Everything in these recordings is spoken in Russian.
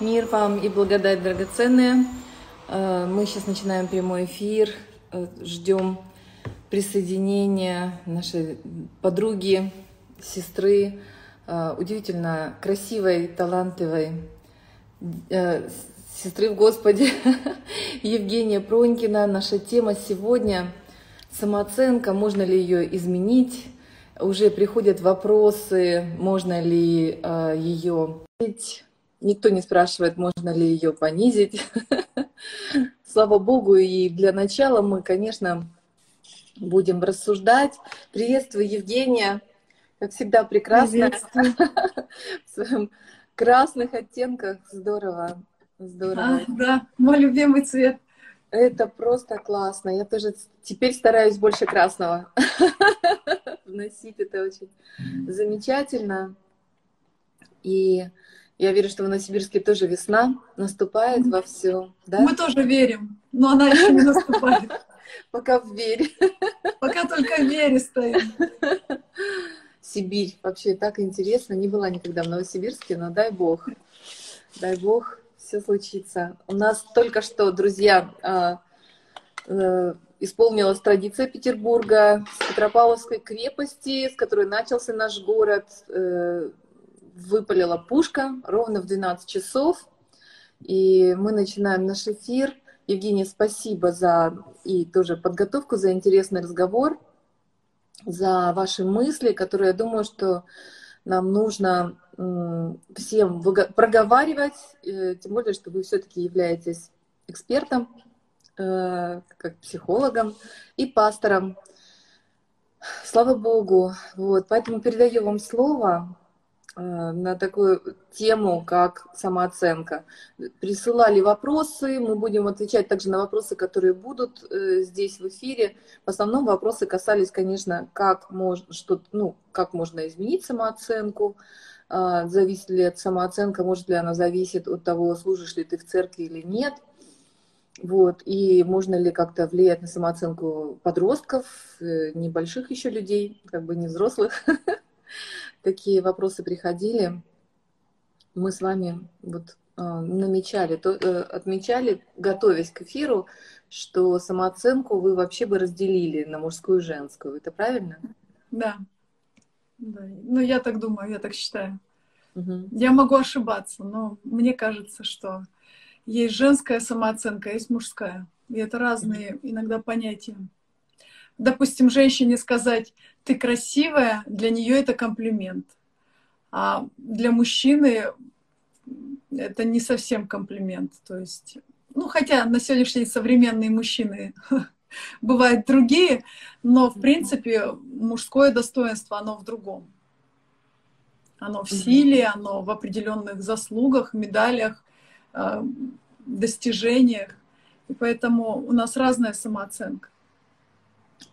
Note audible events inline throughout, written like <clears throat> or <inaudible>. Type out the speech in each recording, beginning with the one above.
Мир вам и благодать драгоценные. Э, мы сейчас начинаем прямой эфир, э, ждем присоединения нашей подруги, сестры, э, удивительно красивой, талантливой сестры в Господе <laughs> Евгения Пронькина. Наша тема сегодня – самооценка, можно ли ее изменить? Уже приходят вопросы, можно ли ее Никто не спрашивает, можно ли ее понизить. <laughs> Слава Богу, и для начала мы, конечно, будем рассуждать. Приветствую, Евгения. Как всегда, прекрасно. <laughs> В своем красных оттенках. Здорово. Здорово. А, да, мой любимый цвет. Это просто классно. Я тоже теперь стараюсь больше красного <laughs> вносить. Это очень замечательно. И я верю, что в Новосибирске тоже весна наступает во все. Да? Мы тоже верим, но она еще не наступает. <laughs> Пока в вере. <laughs> Пока только в вере стоим. Сибирь. Вообще так интересно. Не была никогда в Новосибирске, но дай бог. Дай бог, все случится. У нас только что, друзья, а, э, исполнилась традиция Петербурга с Петропавловской крепости, с которой начался наш город э, выпалила пушка ровно в 12 часов. И мы начинаем наш эфир. Евгения, спасибо за и тоже подготовку, за интересный разговор, за ваши мысли, которые, я думаю, что нам нужно всем проговаривать, э, тем более, что вы все-таки являетесь экспертом, э, как психологом и пастором. Слава Богу. Вот, поэтому передаю вам слово. Э, на такую тему, как самооценка. Присылали вопросы, мы будем отвечать также на вопросы, которые будут э, здесь в эфире. В основном вопросы касались, конечно, как, можно, что, ну, как можно изменить самооценку, э, зависит ли от самооценка, может ли она зависеть от того, служишь ли ты в церкви или нет. Вот, и можно ли как-то влиять на самооценку подростков, небольших еще людей, как бы не взрослых. <laughs> такие вопросы приходили, мы с вами вот а, намечали, то, э, отмечали, готовясь к эфиру, что самооценку вы вообще бы разделили на мужскую и женскую. Это правильно? Да. да. Ну, я так думаю, я так считаю. Угу. Я могу ошибаться, но мне кажется, что есть женская самооценка, есть мужская. И это разные иногда понятия допустим, женщине сказать «ты красивая», для нее это комплимент. А для мужчины это не совсем комплимент. То есть, ну, хотя на сегодняшний день современные мужчины <laughs> бывают другие, но, в принципе, мужское достоинство, оно в другом. Оно в силе, оно в определенных заслугах, медалях, э, достижениях. И поэтому у нас разная самооценка.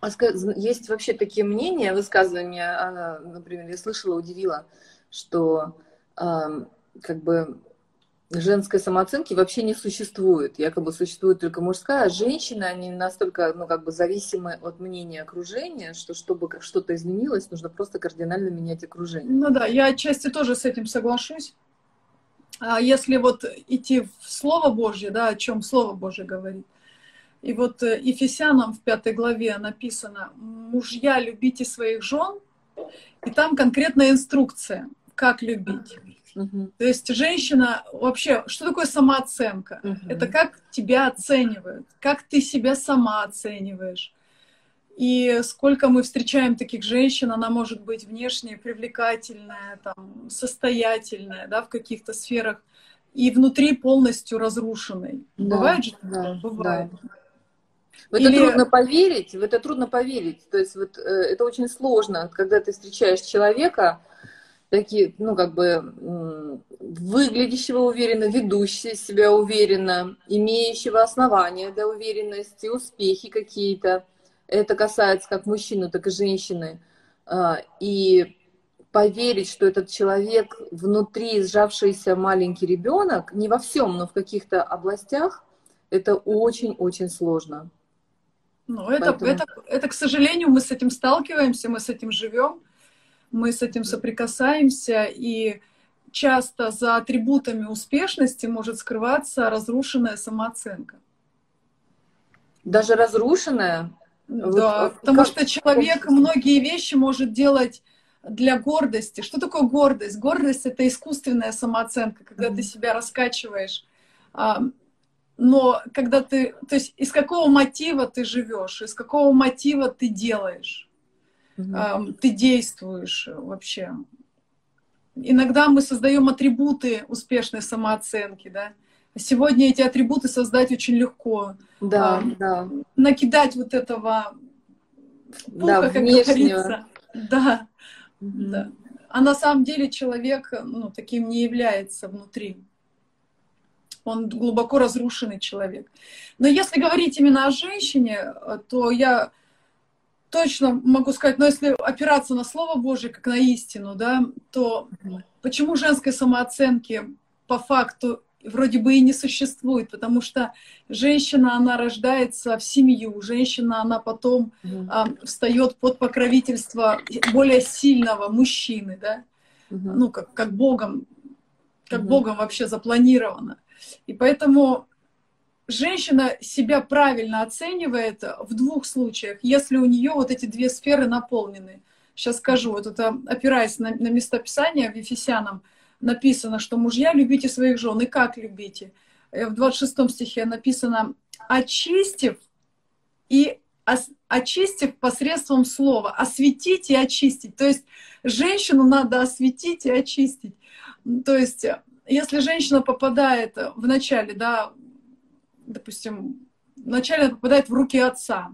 А есть вообще такие мнения, высказывания, а, например, я слышала, удивила, что как бы женской самооценки вообще не существует. Якобы существует только мужская, а женщины, они настолько, ну, как бы зависимы от мнения окружения, что чтобы что-то изменилось, нужно просто кардинально менять окружение. Ну да, я отчасти тоже с этим соглашусь. А если вот идти в Слово Божье, да, о чем Слово Божье говорит, и вот э, Ефесянам в пятой главе написано, мужья, любите своих жен, и там конкретная инструкция, как любить. Угу. То есть женщина вообще, что такое самооценка? Угу. Это как тебя оценивают, как ты себя сама оцениваешь. И сколько мы встречаем таких женщин, она может быть внешне привлекательная, там, состоятельная, да, в каких-то сферах, и внутри полностью разрушенной. Да, Бывает же? Да, Бывает. Да. В это Или... трудно поверить, в это трудно поверить. То есть вот э, это очень сложно, когда ты встречаешь человека, такие, ну, как бы, выглядящего уверенно, ведущего себя уверенно, имеющего основания для уверенности, успехи какие-то. Это касается как мужчины, так и женщины. А, и поверить, что этот человек внутри сжавшийся маленький ребенок, не во всем, но в каких-то областях, это очень-очень сложно. Ну, это, Поэтому... это, это, к сожалению, мы с этим сталкиваемся, мы с этим живем, мы с этим соприкасаемся, и часто за атрибутами успешности может скрываться разрушенная самооценка. Даже разрушенная? Да, вот, потому как... что человек многие вещи может делать для гордости. Что такое гордость? Гордость — это искусственная самооценка, когда mm-hmm. ты себя раскачиваешь. Но когда ты... То есть из какого мотива ты живешь, из какого мотива ты делаешь, mm-hmm. ты действуешь вообще. Иногда мы создаем атрибуты успешной самооценки, да. Сегодня эти атрибуты создать очень легко. Да, а, да. Накидать вот этого пуха, да, как говорится. Да, угу. да. А на самом деле человек ну, таким не является внутри. Он глубоко разрушенный человек. Но если говорить именно о женщине, то я точно могу сказать, но если опираться на Слово Божье как на истину, да, то почему женской самооценки по факту вроде бы и не существует, потому что женщина, она рождается в семью, женщина, она потом mm а, встает под покровительство более сильного мужчины, да, ну, как, как Богом, как Богом вообще запланировано. И поэтому женщина себя правильно оценивает в двух случаях, если у нее вот эти две сферы наполнены. Сейчас скажу, вот это опираясь на, на местописание в Ефесянам, написано, что мужья любите своих жен. И как любите? Э, в 26 стихе написано, очистив и очистив посредством слова, осветить и очистить. То есть женщину надо осветить и очистить. То есть если женщина попадает в начале, да, допустим, вначале попадает в руки отца,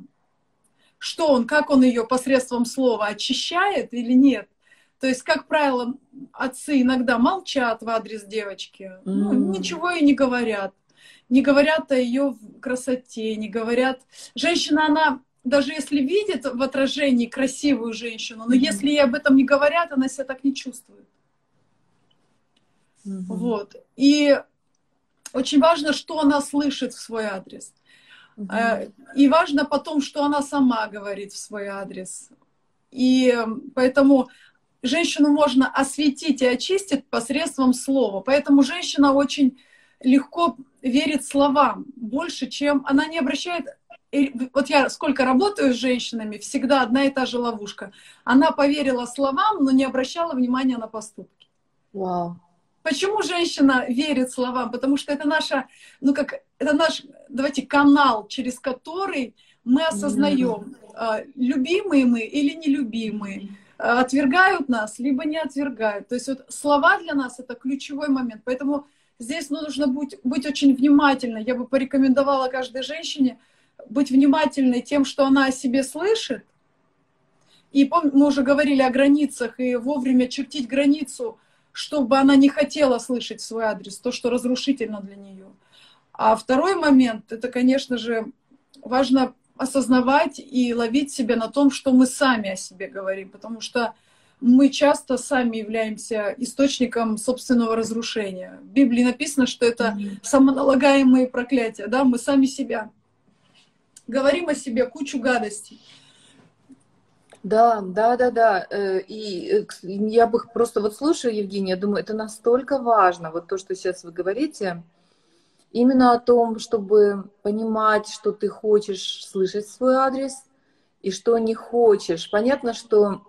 что он, как он ее посредством слова очищает или нет? То есть, как правило, отцы иногда молчат в адрес девочки, mm. ну, ничего и не говорят. Не говорят о ее красоте, не говорят. Женщина, она даже если видит в отражении красивую женщину, но mm если ей об этом не говорят, она себя так не чувствует. Mm Вот. И очень важно, что она слышит в свой адрес. mm И важно потом, что она сама говорит в свой адрес. И поэтому женщину можно осветить и очистить посредством слова. Поэтому женщина очень легко верит словам больше, чем она не обращает... Вот я сколько работаю с женщинами, всегда одна и та же ловушка. Она поверила словам, но не обращала внимания на поступки. Вау. Почему женщина верит словам? Потому что это наша, ну как, это наш, давайте, канал, через который мы осознаем, mm-hmm. любимые мы или нелюбимые отвергают нас, либо не отвергают. То есть вот слова для нас это ключевой момент. Поэтому здесь нужно быть, быть очень внимательной. Я бы порекомендовала каждой женщине быть внимательной тем, что она о себе слышит. И мы уже говорили о границах, и вовремя чертить границу, чтобы она не хотела слышать свой адрес, то, что разрушительно для нее. А второй момент, это, конечно же, важно осознавать и ловить себя на том, что мы сами о себе говорим, потому что мы часто сами являемся источником собственного разрушения. В Библии написано, что это самоналагаемые проклятия, да, мы сами себя говорим о себе кучу гадостей. Да, да, да, да. Э, и э, я бы просто вот слушаю, Евгения, думаю, это настолько важно, вот то, что сейчас вы говорите, именно о том, чтобы понимать, что ты хочешь слышать свой адрес и что не хочешь. Понятно, что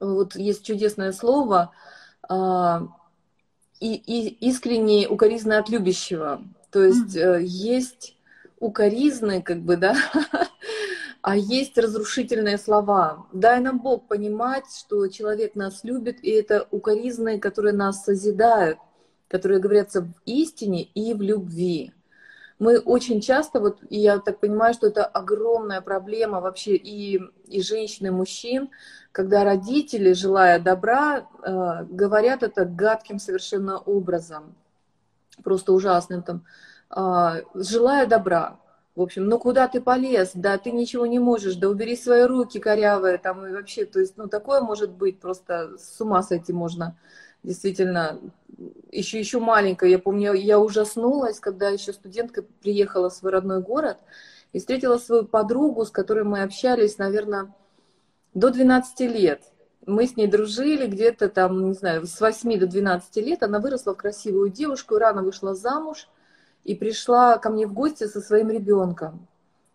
вот есть чудесное слово а, и, и искренне укоризна от любящего. То есть mm-hmm. есть укоризны, как бы, да, <laughs> а есть разрушительные слова. Дай нам Бог понимать, что человек нас любит, и это укоризны, которые нас созидают которые говорятся в истине и в любви. Мы очень часто, вот, и я так понимаю, что это огромная проблема вообще и, и женщин, и мужчин, когда родители, желая добра, э, говорят это гадким совершенно образом, просто ужасным там, э, желая добра. В общем, ну куда ты полез, да ты ничего не можешь, да убери свои руки корявые там и вообще, то есть, ну такое может быть, просто с ума сойти можно действительно еще, еще маленькая. Я помню, я ужаснулась, когда еще студентка приехала в свой родной город и встретила свою подругу, с которой мы общались, наверное, до 12 лет. мы с ней дружили где-то там, не знаю, с 8 до 12 лет. Она выросла в красивую девушку, рано вышла замуж и пришла ко мне в гости со своим ребенком.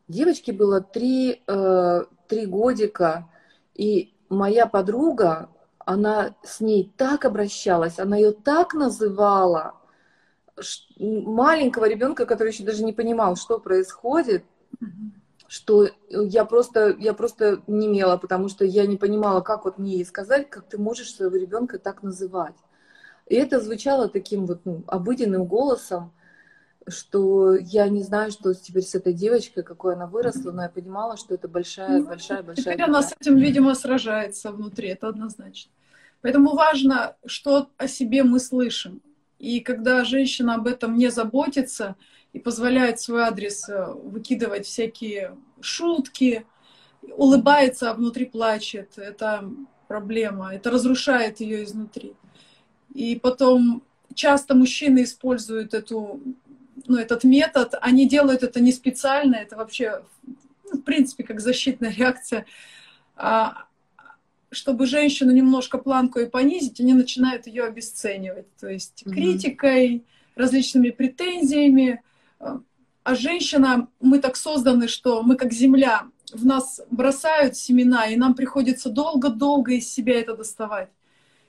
Девочке было три, э, три годика, и моя подруга, она с ней так обращалась, она ее так называла, маленького ребенка, который еще даже не понимал, что происходит, что я просто, я просто не имела, потому что я не понимала, как вот мне ей сказать, как ты можешь своего ребенка так называть. И это звучало таким вот ну, обыденным голосом, что я не знаю, что теперь с этой девочкой, какой она выросла, но я понимала, что это большая, ну, большая, большая. Теперь она с этим, видимо, сражается внутри, это однозначно. Поэтому важно, что о себе мы слышим. И когда женщина об этом не заботится и позволяет свой адрес э, выкидывать всякие шутки, улыбается, а внутри плачет, это проблема, это разрушает ее изнутри. И потом часто мужчины используют эту ну, этот метод, они делают это не специально, это вообще, ну, в принципе, как защитная реакция. А, чтобы женщину немножко планку и понизить, они начинают ее обесценивать. То есть mm-hmm. критикой, различными претензиями. А женщина, мы так созданы, что мы как земля, в нас бросают семена, и нам приходится долго-долго из себя это доставать.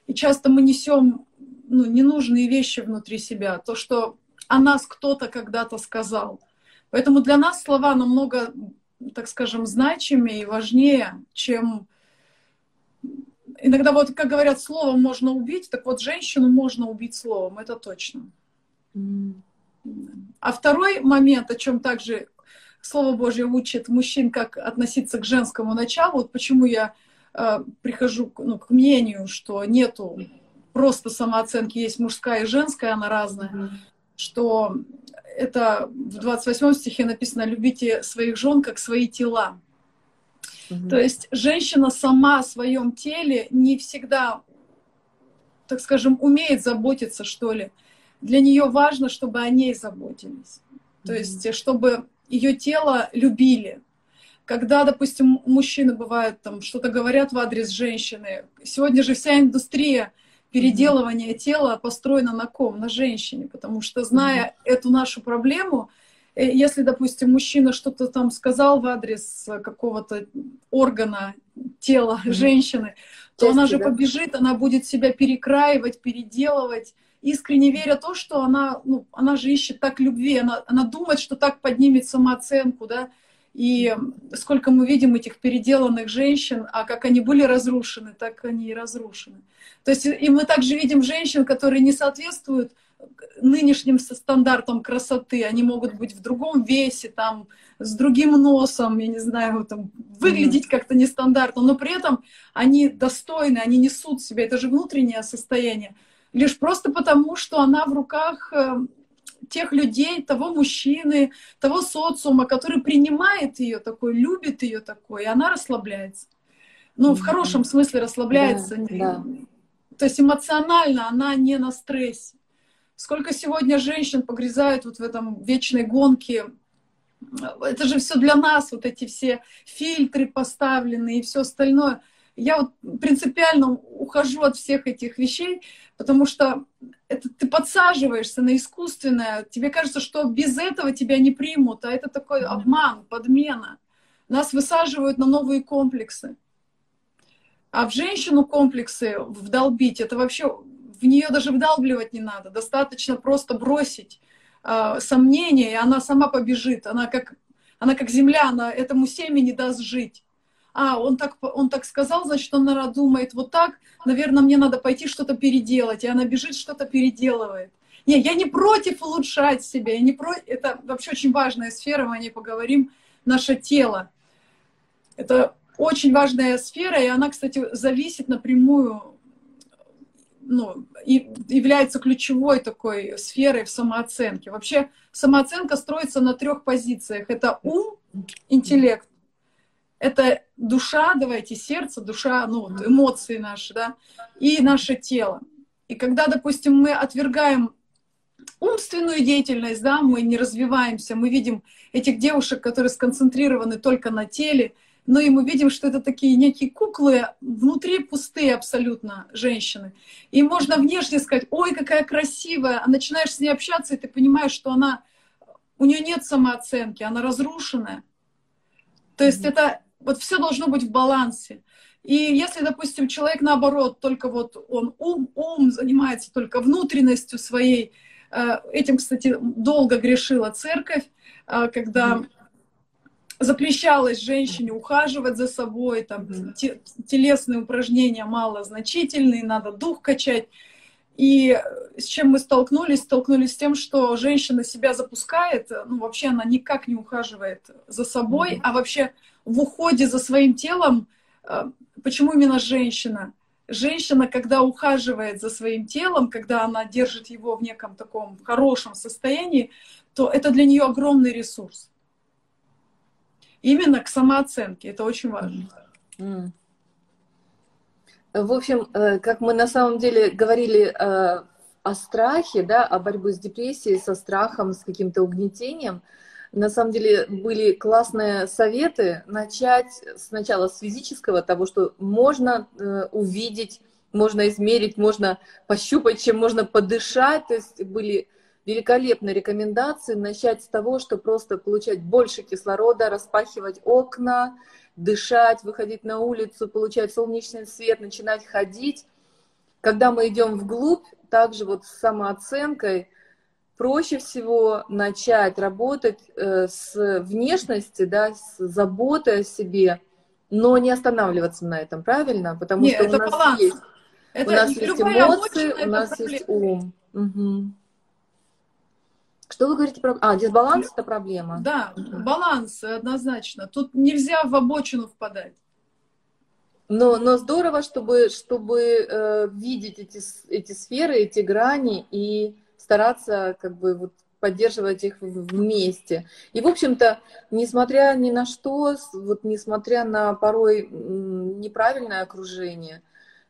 И часто мы несем ну, ненужные вещи внутри себя. То, что о нас кто-то когда-то сказал. Поэтому для нас слова намного, так скажем, значимее и важнее, чем иногда вот, как говорят, словом можно убить, так вот женщину можно убить словом, это точно. Mm. А второй момент, о чем также Слово Божье учит мужчин, как относиться к женскому началу, вот почему я э, прихожу ну, к мнению, что нету просто самооценки, есть мужская и женская, она разная. Mm-hmm что это в 28 стихе написано «любите своих жен, как свои тела». Угу. То есть женщина сама о своем теле не всегда, так скажем, умеет заботиться, что ли. Для нее важно, чтобы о ней заботились. То есть, чтобы ее тело любили. Когда, допустим, мужчины бывают там что-то говорят в адрес женщины, сегодня же вся индустрия переделывание тела построено на ком? На женщине, потому что зная mm-hmm. эту нашу проблему, э, если, допустим, мужчина что-то там сказал в адрес какого-то органа тела mm-hmm. женщины, то Части, она же да? побежит, она будет себя перекраивать, переделывать, искренне веря то, что она, ну, она же ищет так любви, она, она думает, что так поднимет самооценку, да, и сколько мы видим этих переделанных женщин, а как они были разрушены, так они и разрушены. То есть и мы также видим женщин, которые не соответствуют нынешним стандартам красоты. Они могут быть в другом весе, там, с другим носом, я не знаю, там, выглядеть как-то нестандартно, но при этом они достойны, они несут себя. Это же внутреннее состояние. Лишь просто потому, что она в руках э, тех людей, того мужчины, того социума, который принимает ее такой, любит ее такой, и она расслабляется. Ну, в хорошем смысле расслабляется. Да, да. То есть эмоционально она не на стрессе. Сколько сегодня женщин погрязают вот в этом вечной гонке. Это же все для нас, вот эти все фильтры поставлены и все остальное. Я вот принципиально ухожу от всех этих вещей, потому что это ты подсаживаешься на искусственное. Тебе кажется, что без этого тебя не примут, а это такой обман, подмена. Нас высаживают на новые комплексы. А в женщину комплексы вдолбить, это вообще в нее даже вдалбливать не надо. Достаточно просто бросить э, сомнения, и она сама побежит. Она как, она как земля, она этому семени даст жить. А, он так, он так сказал, значит, он, наверное, думает вот так, наверное, мне надо пойти что-то переделать. И она бежит, что-то переделывает. Не, я не против улучшать себя, я не про... это вообще очень важная сфера, мы о ней поговорим, наше тело. Это очень важная сфера, и она, кстати, зависит напрямую, ну, и является ключевой такой сферой в самооценке. Вообще самооценка строится на трех позициях. Это ум, интеллект, это душа, давайте, сердце, душа, ну, вот, эмоции наши, да, и наше тело. И когда, допустим, мы отвергаем умственную деятельность, да, мы не развиваемся, мы видим этих девушек, которые сконцентрированы только на теле, но и мы видим, что это такие некие куклы, внутри пустые абсолютно женщины. И можно внешне сказать, ой, какая красивая, а начинаешь с ней общаться, и ты понимаешь, что она, у нее нет самооценки, она разрушенная. То есть mm-hmm. это вот все должно быть в балансе. И если, допустим, человек наоборот, только вот он ум, ум занимается только внутренностью своей, э, этим, кстати, долго грешила церковь, э, когда запрещалось женщине ухаживать за собой, там телесные упражнения малозначительные, надо дух качать. И с чем мы столкнулись? Столкнулись с тем, что женщина себя запускает, ну вообще она никак не ухаживает за собой, mm-hmm. а вообще в уходе за своим телом, э, почему именно женщина? Женщина, когда ухаживает за своим телом, когда она держит его в неком таком хорошем состоянии, то это для нее огромный ресурс именно к самооценке. Это очень важно. В общем, э, как мы на самом деле говорили э, о страхе, да, о борьбе с депрессией, со страхом, с каким-то угнетением, на самом деле были классные советы начать сначала с физического, того, что можно э, увидеть, можно измерить, можно пощупать, чем можно подышать. То есть были великолепные рекомендации начать с того, что просто получать больше кислорода, распахивать окна, дышать, выходить на улицу, получать солнечный свет, начинать ходить. Когда мы идем вглубь, также вот с самооценкой, проще всего начать работать э, с внешности, да, с заботой о себе, но не останавливаться на этом, правильно? Потому Нет, что у нас баланс. есть, это у нас есть эмоции, у нас проблема. есть ум. Угу. Что вы говорите про... А, дисбаланс — это проблема. Да, баланс однозначно. Тут нельзя в обочину впадать. Но, но здорово, чтобы, чтобы э, видеть эти, эти сферы, эти грани и стараться как бы вот поддерживать их вместе. И, в общем-то, несмотря ни на что, вот несмотря на порой неправильное окружение,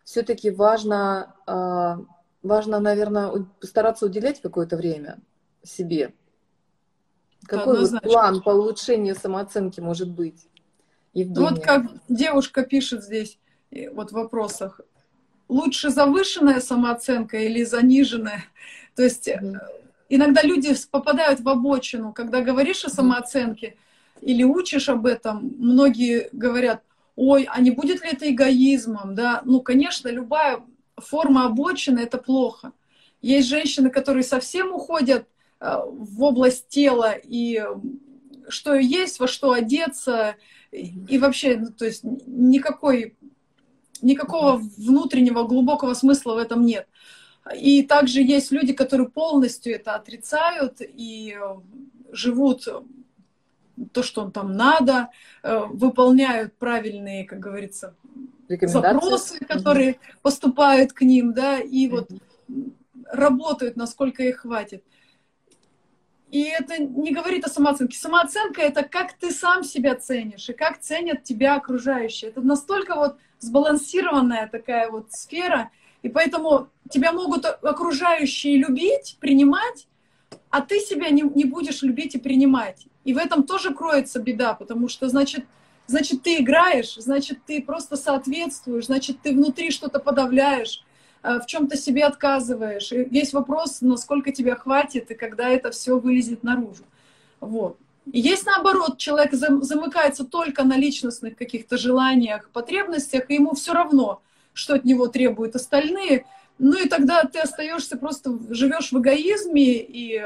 все-таки важно, э, важно, наверное, стараться уделять какое-то время себе? Какой вот план по улучшению самооценки может быть? Евгения? Вот как девушка пишет здесь, вот в вопросах, лучше завышенная самооценка или заниженная? <laughs> То есть mm иногда люди попадают в обочину, когда говоришь о самооценке или учишь об этом, многие говорят, ой, а не будет ли это эгоизмом, да? Ну, конечно, любая форма обочины — это плохо. Есть женщины, которые совсем уходят Э, в область тела и что есть, во что одеться, и вообще, ну, то есть никакой, никакого внутреннего глубокого смысла в этом нет. И также есть люди, которые полностью это отрицают и живут то, что он там надо, э, выполняют правильные, как говорится, запросы, которые mm-hmm. поступают к ним, да, и mm-hmm. вот работают, насколько их хватит. И это не говорит о самооценке. Самооценка — это как ты сам себя ценишь и как ценят тебя окружающие. Это настолько вот сбалансированная такая вот сфера, и поэтому тебя могут окружающие любить, принимать, а ты себя не, не будешь любить и принимать. И в этом тоже кроется беда, потому что, значит, значит, ты играешь, значит, ты просто соответствуешь, значит, ты внутри что-то подавляешь, в чем-то себе отказываешь. И весь вопрос, насколько тебя хватит и когда это все вылезет наружу. Вот. Есть наоборот, человек замыкается только на личностных каких-то желаниях, потребностях, и ему все равно, что от него требуют остальные. Ну и тогда ты остаешься просто, живешь в эгоизме, и,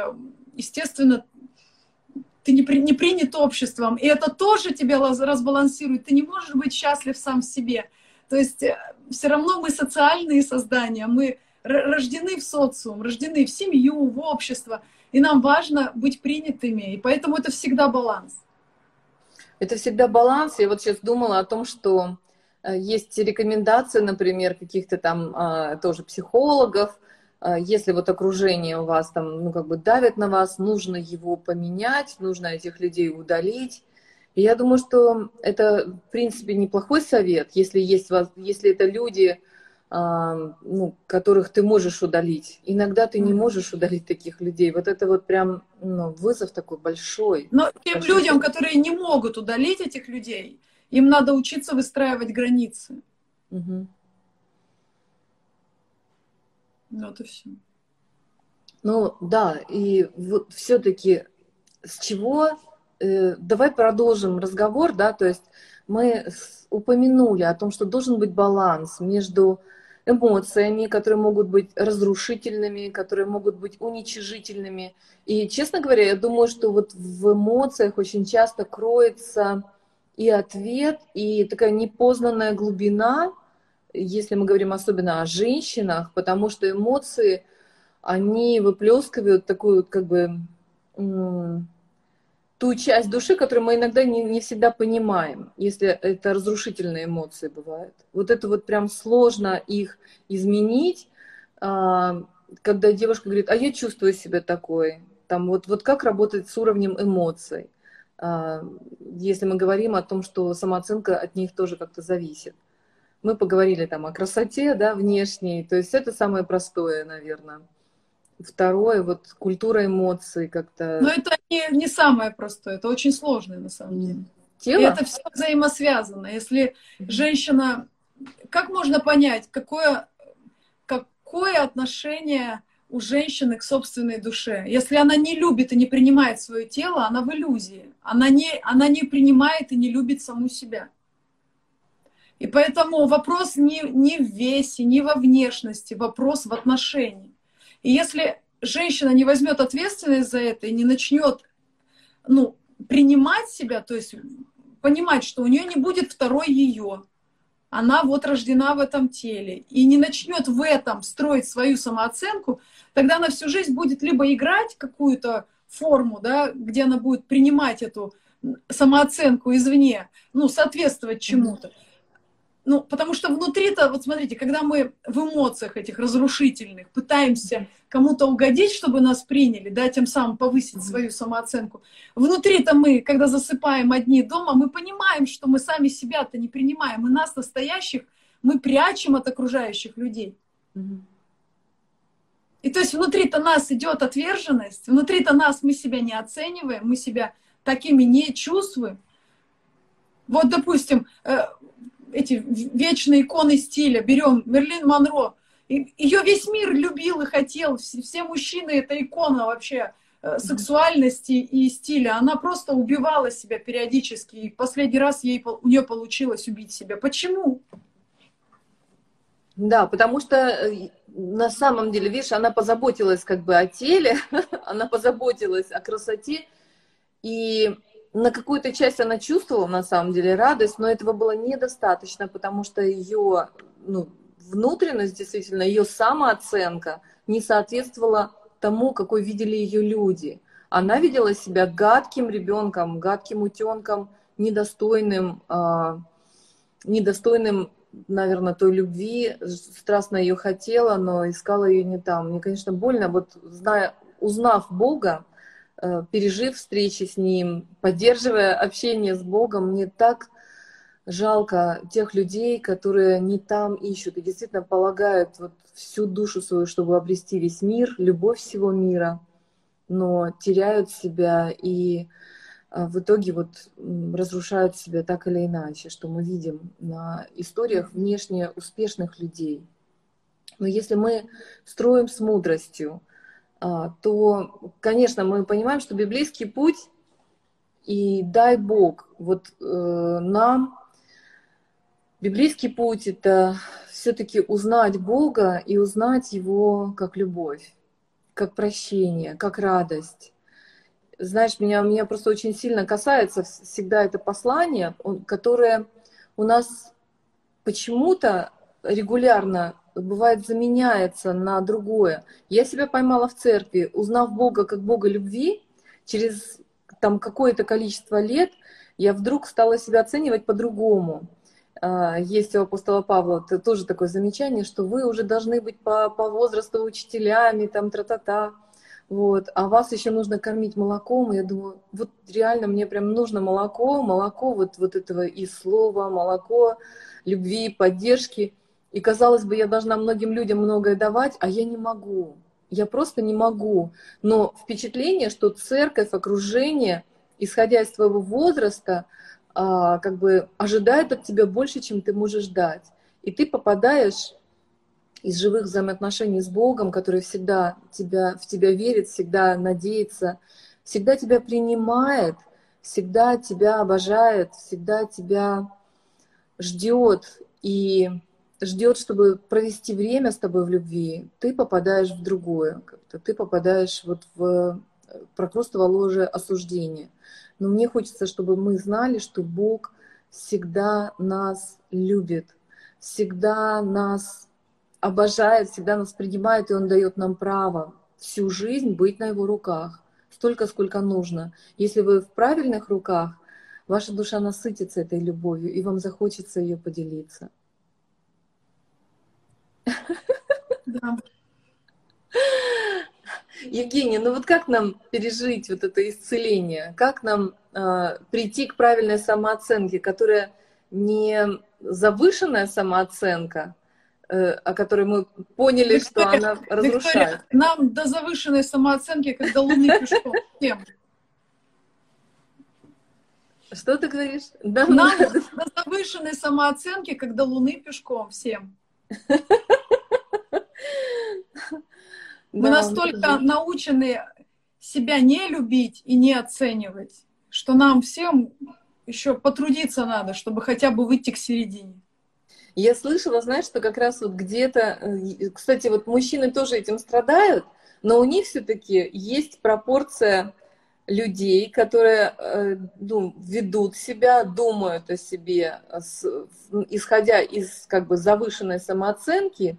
естественно, ты не, при, не принят обществом. И это тоже тебя разбалансирует. Ты не можешь быть счастлив сам в себе. То есть э, все равно мы социальные создания, мы рождены в социум, рождены в семью, в общество, и нам важно быть принятыми, и поэтому это всегда баланс. Это всегда баланс. Я вот сейчас думала о том, что э, есть рекомендации, например, каких-то там а, тоже психологов, а, если вот окружение у вас там, ну, как бы давит на вас, нужно его поменять, нужно этих людей удалить. Я думаю, что это, в принципе, неплохой совет, если, есть, если это люди, а, ну, которых ты можешь удалить. Иногда ты не можешь удалить таких людей. Вот это вот прям ну, вызов такой большой. Но тем большой. людям, которые не могут удалить этих людей, Им надо учиться выстраивать границы. Угу. Вот и все. Ну да, и вот все-таки с чего давай продолжим разговор, да, то есть мы упомянули о том, что должен быть баланс между эмоциями, которые могут быть разрушительными, которые могут быть уничижительными. И, честно говоря, я думаю, что вот в эмоциях очень часто кроется и ответ, и такая непознанная глубина, если мы говорим особенно о женщинах, потому что эмоции, они выплескивают такую как бы ту часть души, которую мы иногда не, не всегда понимаем, если это разрушительные эмоции бывают. Вот это вот прям сложно их изменить, а, когда девушка говорит, а я чувствую себя такой. Там вот, вот как работать с уровнем эмоций, а, если мы говорим о том, что самооценка от них тоже как-то зависит. Мы поговорили там о красоте, да, внешней, то есть это самое простое, наверное. Второе, вот культура эмоций как-то. Но это не, не самое простое, это очень сложное на самом деле. Тело? И это все взаимосвязано. Если женщина, как можно понять, какое, какое отношение у женщины к собственной душе? Если она не любит и не принимает свое тело, она в иллюзии. Она не, она не принимает и не любит саму себя. И поэтому вопрос не, не в весе, не во внешности, вопрос в отношении. И если женщина не возьмет ответственность за это и не начнет ну, принимать себя, то есть понимать, что у нее не будет второй ее, она вот рождена в этом теле, и не начнет в этом строить свою самооценку, тогда она всю жизнь будет либо играть какую-то форму, да, где она будет принимать эту самооценку извне, ну, соответствовать чему-то, ну, потому что внутри-то, вот смотрите, когда мы в эмоциях этих разрушительных пытаемся кому-то угодить, чтобы нас приняли, да, тем самым повысить свою самооценку, внутри-то мы, когда засыпаем одни дома, мы понимаем, что мы сами себя-то не принимаем, и нас настоящих мы прячем от окружающих людей. И то есть внутри-то нас идет отверженность, внутри-то нас мы себя не оцениваем, мы себя такими не чувствуем. Вот, допустим, э, эти вечные иконы стиля, берем Мерлин Монро, ее весь мир любил и хотел, все мужчины это икона вообще э, сексуальности и стиля. Она просто убивала себя периодически, и последний раз ей, у нее получилось убить себя. Почему? Да, потому что э, на самом деле, видишь, она позаботилась как бы о теле, <laughs> она позаботилась о красоте, и на какую-то часть она чувствовала, на самом деле, радость, но этого было недостаточно, потому что ее ну, внутренность, действительно, ее самооценка не соответствовала тому, какой видели ее люди. Она видела себя гадким ребенком, гадким утенком, недостойным, э, недостойным, наверное, той любви, страстно ее хотела, но искала ее не там. Мне, конечно, больно, вот зная, узнав Бога, пережив встречи с Ним, поддерживая общение с Богом, мне так жалко тех людей, которые не там ищут и действительно полагают вот всю душу свою, чтобы обрести весь мир, любовь всего мира, но теряют себя и э, в итоге вот разрушают себя так или иначе, что мы видим на историях внешне успешных людей. Но если мы строим с мудростью, то, конечно, мы понимаем, что библейский путь, и дай Бог, вот э, нам библейский путь это все-таки узнать Бога и узнать Его как любовь, как прощение, как радость. Знаешь, меня, меня просто очень сильно касается всегда это послание, которое у нас почему-то регулярно бывает заменяется на другое. Я себя поймала в церкви, узнав Бога как Бога любви, через там какое-то количество лет я вдруг стала себя оценивать по-другому. А, есть у апостола Павла тоже такое замечание, что вы уже должны быть по, по возрасту учителями, там, тра-та-та. Вот, а вас еще нужно кормить молоком. И я думаю, вот реально мне прям нужно молоко, молоко вот, вот этого и слова, молоко любви, поддержки. И казалось бы, я должна многим людям многое давать, а я не могу. Я просто не могу. Но впечатление, что церковь, окружение, исходя из твоего возраста, а, как бы ожидает от тебя больше, чем ты можешь дать. И ты попадаешь из живых взаимоотношений с Богом, который всегда тебя, в тебя верит, всегда надеется, всегда тебя принимает, всегда тебя обожает, всегда тебя ждет и ждет, чтобы провести время с тобой в любви, ты попадаешь в другое, как-то ты попадаешь вот в прокрустово ложе осуждения. Но мне хочется, чтобы мы знали, что Бог всегда нас любит, всегда нас обожает, всегда нас принимает, и Он дает нам право всю жизнь быть на Его руках, столько, сколько нужно. Если вы в правильных руках, ваша душа насытится этой любовью, и вам захочется ее поделиться. <laughs> Да. Евгения, ну вот как нам пережить вот это исцеление? Как нам э, прийти к правильной самооценке, которая не завышенная самооценка, э, о которой мы поняли, Виктория, что она разрушает? Виктория, нам до завышенной самооценки, когда луны пешком всем. Что ты говоришь? Да, нам до завышенной самооценки, когда луны пешком всем. <laughs> Мы настолько научены себя не любить и не оценивать, что нам всем еще потрудиться надо, чтобы хотя бы выйти к середине. Я слышала, знаешь, что как раз вот где-то, э, кстати, вот мужчины тоже этим страдают, но у них все-таки есть пропорция людей, которые э, ну, ведут себя, думают о себе, исходя из как бы завышенной самооценки,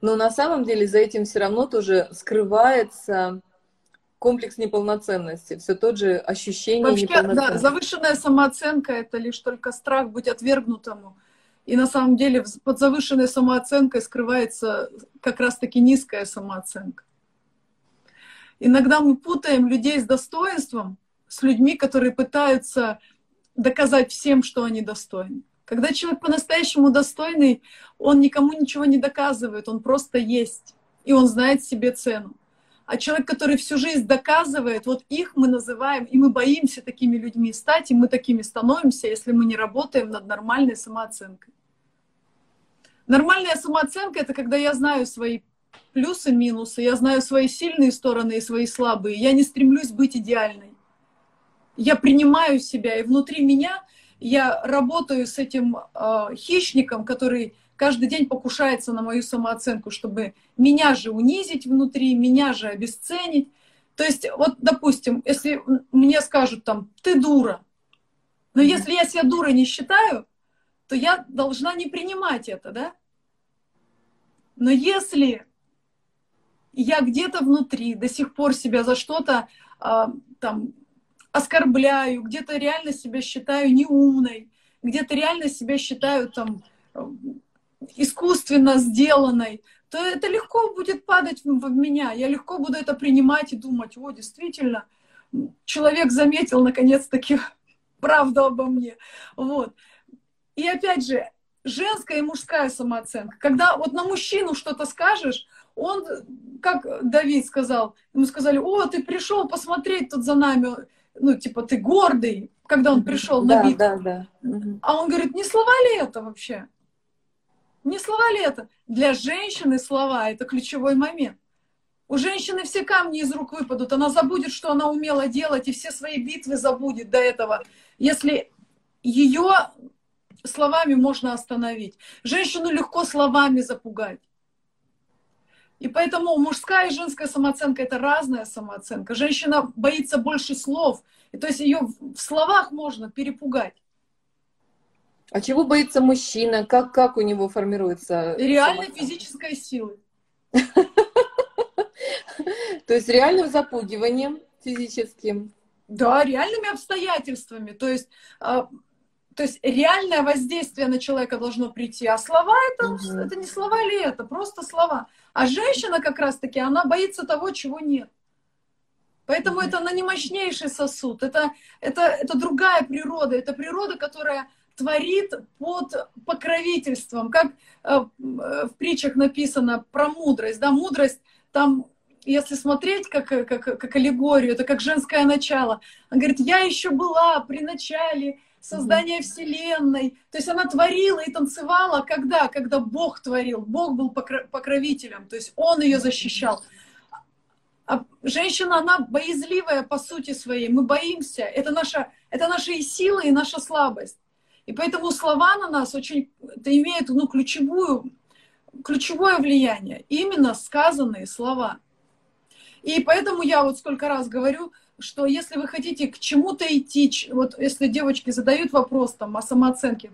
но на самом деле за этим все равно тоже скрывается комплекс неполноценности, все тот же ощущение Вообще, неполноценности. Да, завышенная самооценка – это лишь только страх быть отвергнутому. И на самом деле под завышенной самооценкой скрывается как раз-таки низкая самооценка. Иногда мы путаем людей с достоинством с людьми, которые пытаются доказать всем, что они достойны. Когда человек по-настоящему достойный, он никому ничего не доказывает, он просто есть, и он знает себе цену. А человек, который всю жизнь доказывает, вот их мы называем, и мы боимся такими людьми стать, и мы такими становимся, если мы не работаем над нормальной самооценкой. Нормальная самооценка — это когда я знаю свои плюсы, минусы, я знаю свои сильные стороны и свои слабые. Я не стремлюсь быть идеальной. Я принимаю себя, и внутри меня я работаю с этим э, хищником, который каждый день покушается на мою самооценку, чтобы меня же унизить внутри, меня же обесценить. То есть, вот, допустим, если мне скажут там, ты дура, но если я себя дурой не считаю, то я должна не принимать это, да? Но если я где-то внутри до сих пор себя за что-то э, там оскорбляю, где-то реально себя считаю неумной, где-то реально себя считаю там искусственно сделанной, то это легко будет падать в меня. Я легко буду это принимать и думать, о, действительно, человек заметил наконец-таки <laughs> правду обо мне. Вот. И опять же, женская и мужская самооценка. Когда вот на мужчину что-то скажешь, он, как Давид сказал, ему сказали, о, ты пришел посмотреть тут за нами, ну, типа, ты гордый, когда он пришел на битву. Да, да, да. А он говорит, не слова ли это вообще? Не слова ли это? Для женщины слова — это ключевой момент. У женщины все камни из рук выпадут, она забудет, что она умела делать, и все свои битвы забудет до этого. Если ее словами можно остановить. Женщину легко словами запугать. И поэтому мужская и женская самооценка это разная самооценка. Женщина боится больше слов. И то есть ее в словах можно перепугать. А чего боится мужчина? Как, как у него формируется? Реальной физической силы. <laughs> То есть реальным запугиванием физическим. Да, реальными обстоятельствами. То есть, а, то есть реальное воздействие на человека должно прийти. А слова это, угу. это не слова ли это? Просто слова. А женщина как раз-таки, она боится того, чего нет. Поэтому угу. это она не мощнейший сосуд. Это, это, это другая природа. Это природа, которая творит под покровительством, как э, в притчах написано про мудрость. Да, мудрость там, если смотреть как, как, как аллегорию, это как женское начало. Она говорит, я еще была при начале создание Вселенной. То есть она творила и танцевала когда? Когда Бог творил. Бог был покровителем, то есть Он ее защищал. А женщина, она боязливая по сути своей. Мы боимся. Это наша, это наша и сила, и наша слабость. И поэтому слова на нас очень, это имеет ну, ключевую, ключевое влияние. Именно сказанные слова. И поэтому я вот сколько раз говорю, что если вы хотите к чему-то идти, вот если девочки задают вопрос там о самооценке,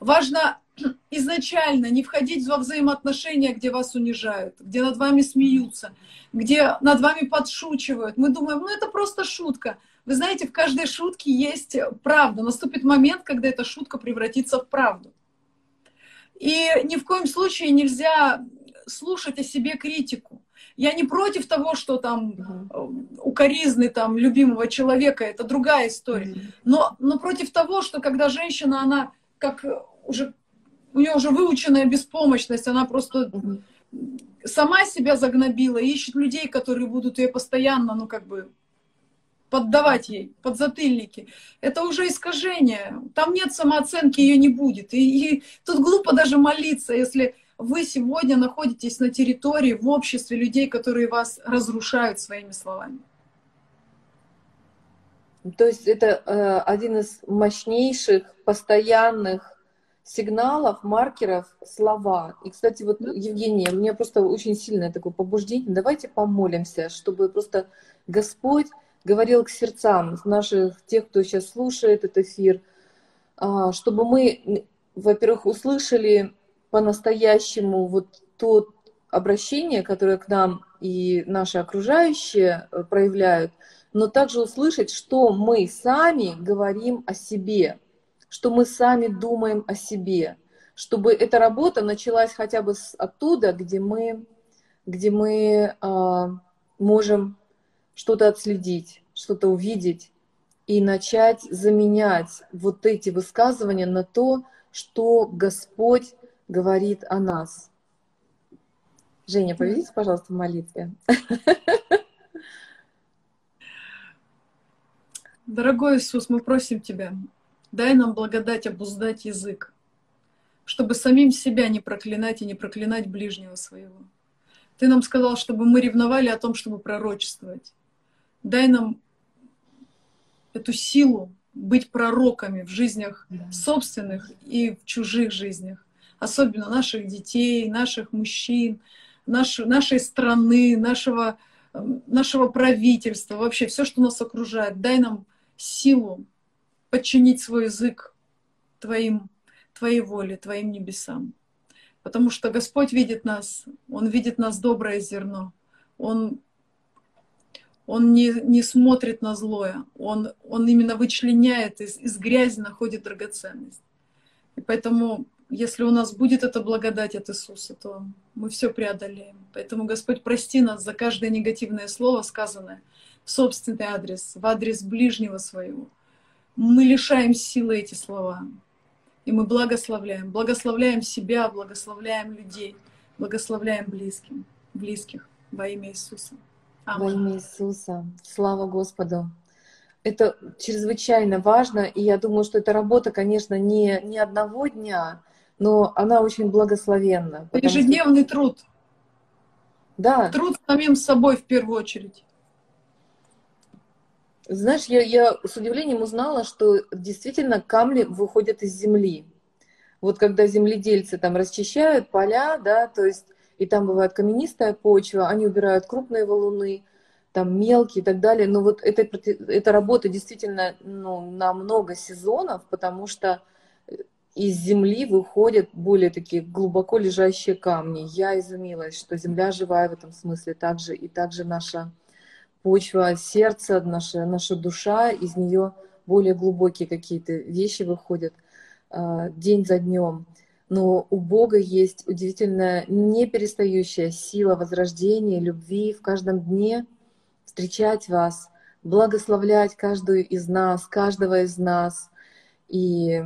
важно <clears throat> изначально не входить во взаимоотношения, где вас унижают, где над вами смеются, где над вами подшучивают. Мы думаем, ну это просто шутка. Вы знаете, в каждой шутке есть правда. Наступит момент, когда эта шутка превратится в правду. И ни в коем случае нельзя слушать о себе критику. Я не против того, что там uh-huh. укоризны там любимого человека, это другая история. Uh-huh. Но, но против того, что когда женщина, она как уже, у нее уже выученная беспомощность, она просто uh-huh. сама себя загнобила, ищет людей, которые будут ее постоянно, ну как бы поддавать ей подзатыльники. Это уже искажение. Там нет самооценки, ее не будет. И, и тут глупо даже молиться, если вы сегодня находитесь на территории, в обществе людей, которые вас разрушают своими словами. То есть это э, один из мощнейших, постоянных сигналов, маркеров слова. И, кстати, вот, Евгения, у меня просто очень сильное такое побуждение. Давайте помолимся, чтобы просто Господь говорил к сердцам наших, тех, кто сейчас слушает этот эфир, э, чтобы мы, во-первых, услышали по-настоящему вот то обращение, которое к нам и наши окружающие э, проявляют, но также услышать, что мы сами говорим о себе, что мы сами думаем о себе, чтобы эта работа началась хотя бы с оттуда, где мы, где мы э, можем что-то отследить, что-то увидеть и начать заменять вот эти высказывания на то, что Господь говорит о нас. Женя, поведите, пожалуйста, в молитве. Дорогой Иисус, мы просим Тебя, дай нам благодать обуздать язык, чтобы самим себя не проклинать и не проклинать ближнего своего. Ты нам сказал, чтобы мы ревновали о том, чтобы пророчествовать. Дай нам эту силу быть пророками в жизнях собственных и в чужих жизнях особенно наших детей, наших мужчин, наш, нашей страны, нашего, эм, нашего правительства, вообще все, что нас окружает. Дай нам силу подчинить свой язык твоим, твоей воле, твоим небесам. Потому что Господь видит нас, Он видит нас доброе зерно. Он, он не, не смотрит на злое, он, он именно вычленяет, из, из грязи находит драгоценность. И поэтому если у нас будет эта благодать от Иисуса, то мы все преодолеем. Поэтому, Господь, прости нас за каждое негативное слово, сказанное в собственный адрес, в адрес ближнего своего. Мы лишаем силы эти слова. И мы благословляем. Благословляем себя, благословляем людей, благословляем близким, близких во имя Иисуса. Аминь. Во имя Иисуса. Слава Господу. Это чрезвычайно важно, и я думаю, что эта работа, конечно, не, не одного дня, но она очень благословенна. Ежедневный что... труд. Да. Труд самим собой в первую очередь. Знаешь, я, я с удивлением узнала, что действительно камни выходят из земли. Вот когда земледельцы там расчищают поля, да, то есть и там бывает каменистая почва, они убирают крупные валуны, там мелкие и так далее. Но вот эта, эта работа действительно ну, на много сезонов, потому что из земли выходят более такие глубоко лежащие камни. Я изумилась, что земля живая в этом смысле также, и также наша почва, сердце, наша, наша душа, из нее более глубокие какие-то вещи выходят э, день за днем. Но у Бога есть удивительная, неперестающая сила возрождения, любви в каждом дне встречать вас, благословлять каждую из нас, каждого из нас. И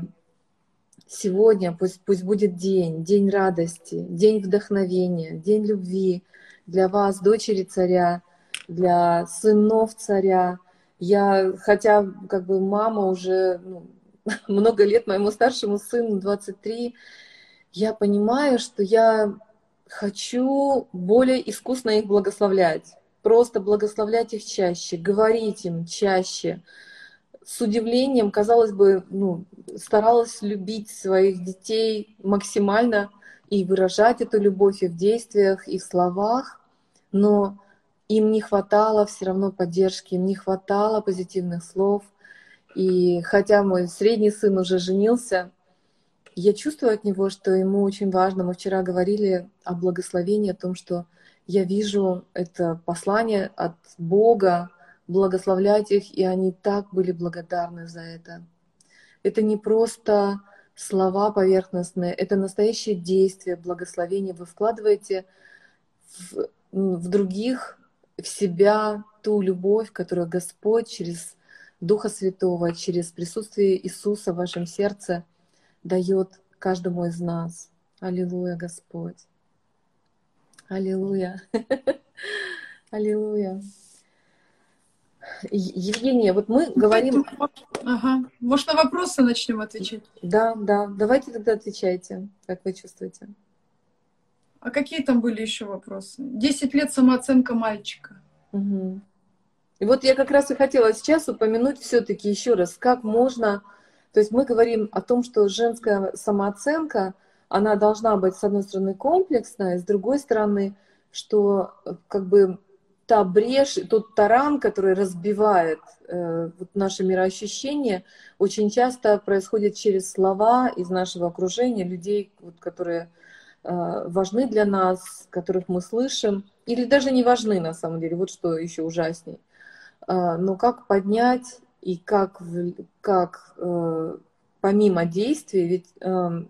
сегодня пусть, пусть будет день, день радости, день вдохновения, день любви для вас, дочери царя, для сынов царя. Я, хотя как бы мама уже ну, <laughs> много лет моему старшему сыну 23, я понимаю, что я хочу более искусно их благословлять. Просто благословлять их чаще, говорить им чаще. С удивлением, казалось бы, ну, старалась любить своих детей максимально и выражать эту любовь и в действиях, и в словах, но им не хватало все равно поддержки, им не хватало позитивных слов. И хотя мой средний сын уже женился, я чувствую от него, что ему очень важно. Мы вчера говорили о благословении, о том, что я вижу это послание от Бога, благословлять их, и они так были благодарны за это. Это не просто слова поверхностные, это настоящее действие, благословение. Вы вкладываете в, в других, в себя ту любовь, которую Господь через Духа Святого, через присутствие Иисуса в вашем сердце – дает каждому из нас. Аллилуйя, Господь. Аллилуйя. <laughs> Аллилуйя. Евгения, вот мы говорим... Ага. Может, на вопросы начнем отвечать? Да, да. Давайте тогда отвечайте, как вы чувствуете. А какие там были еще вопросы? Десять лет самооценка мальчика. Угу. И вот я как раз и хотела сейчас упомянуть все-таки еще раз, как можно то есть мы говорим о том, что женская самооценка, она должна быть, с одной стороны, комплексная, с другой стороны, что э, как бы та брешь, тот таран, который разбивает э, вот наше мироощущение, очень часто происходит через слова из нашего окружения, людей, вот, которые э, важны для нас, которых мы слышим, или даже не важны на самом деле, вот что еще ужасней. Э, но как поднять и как, как э, помимо действий, ведь э,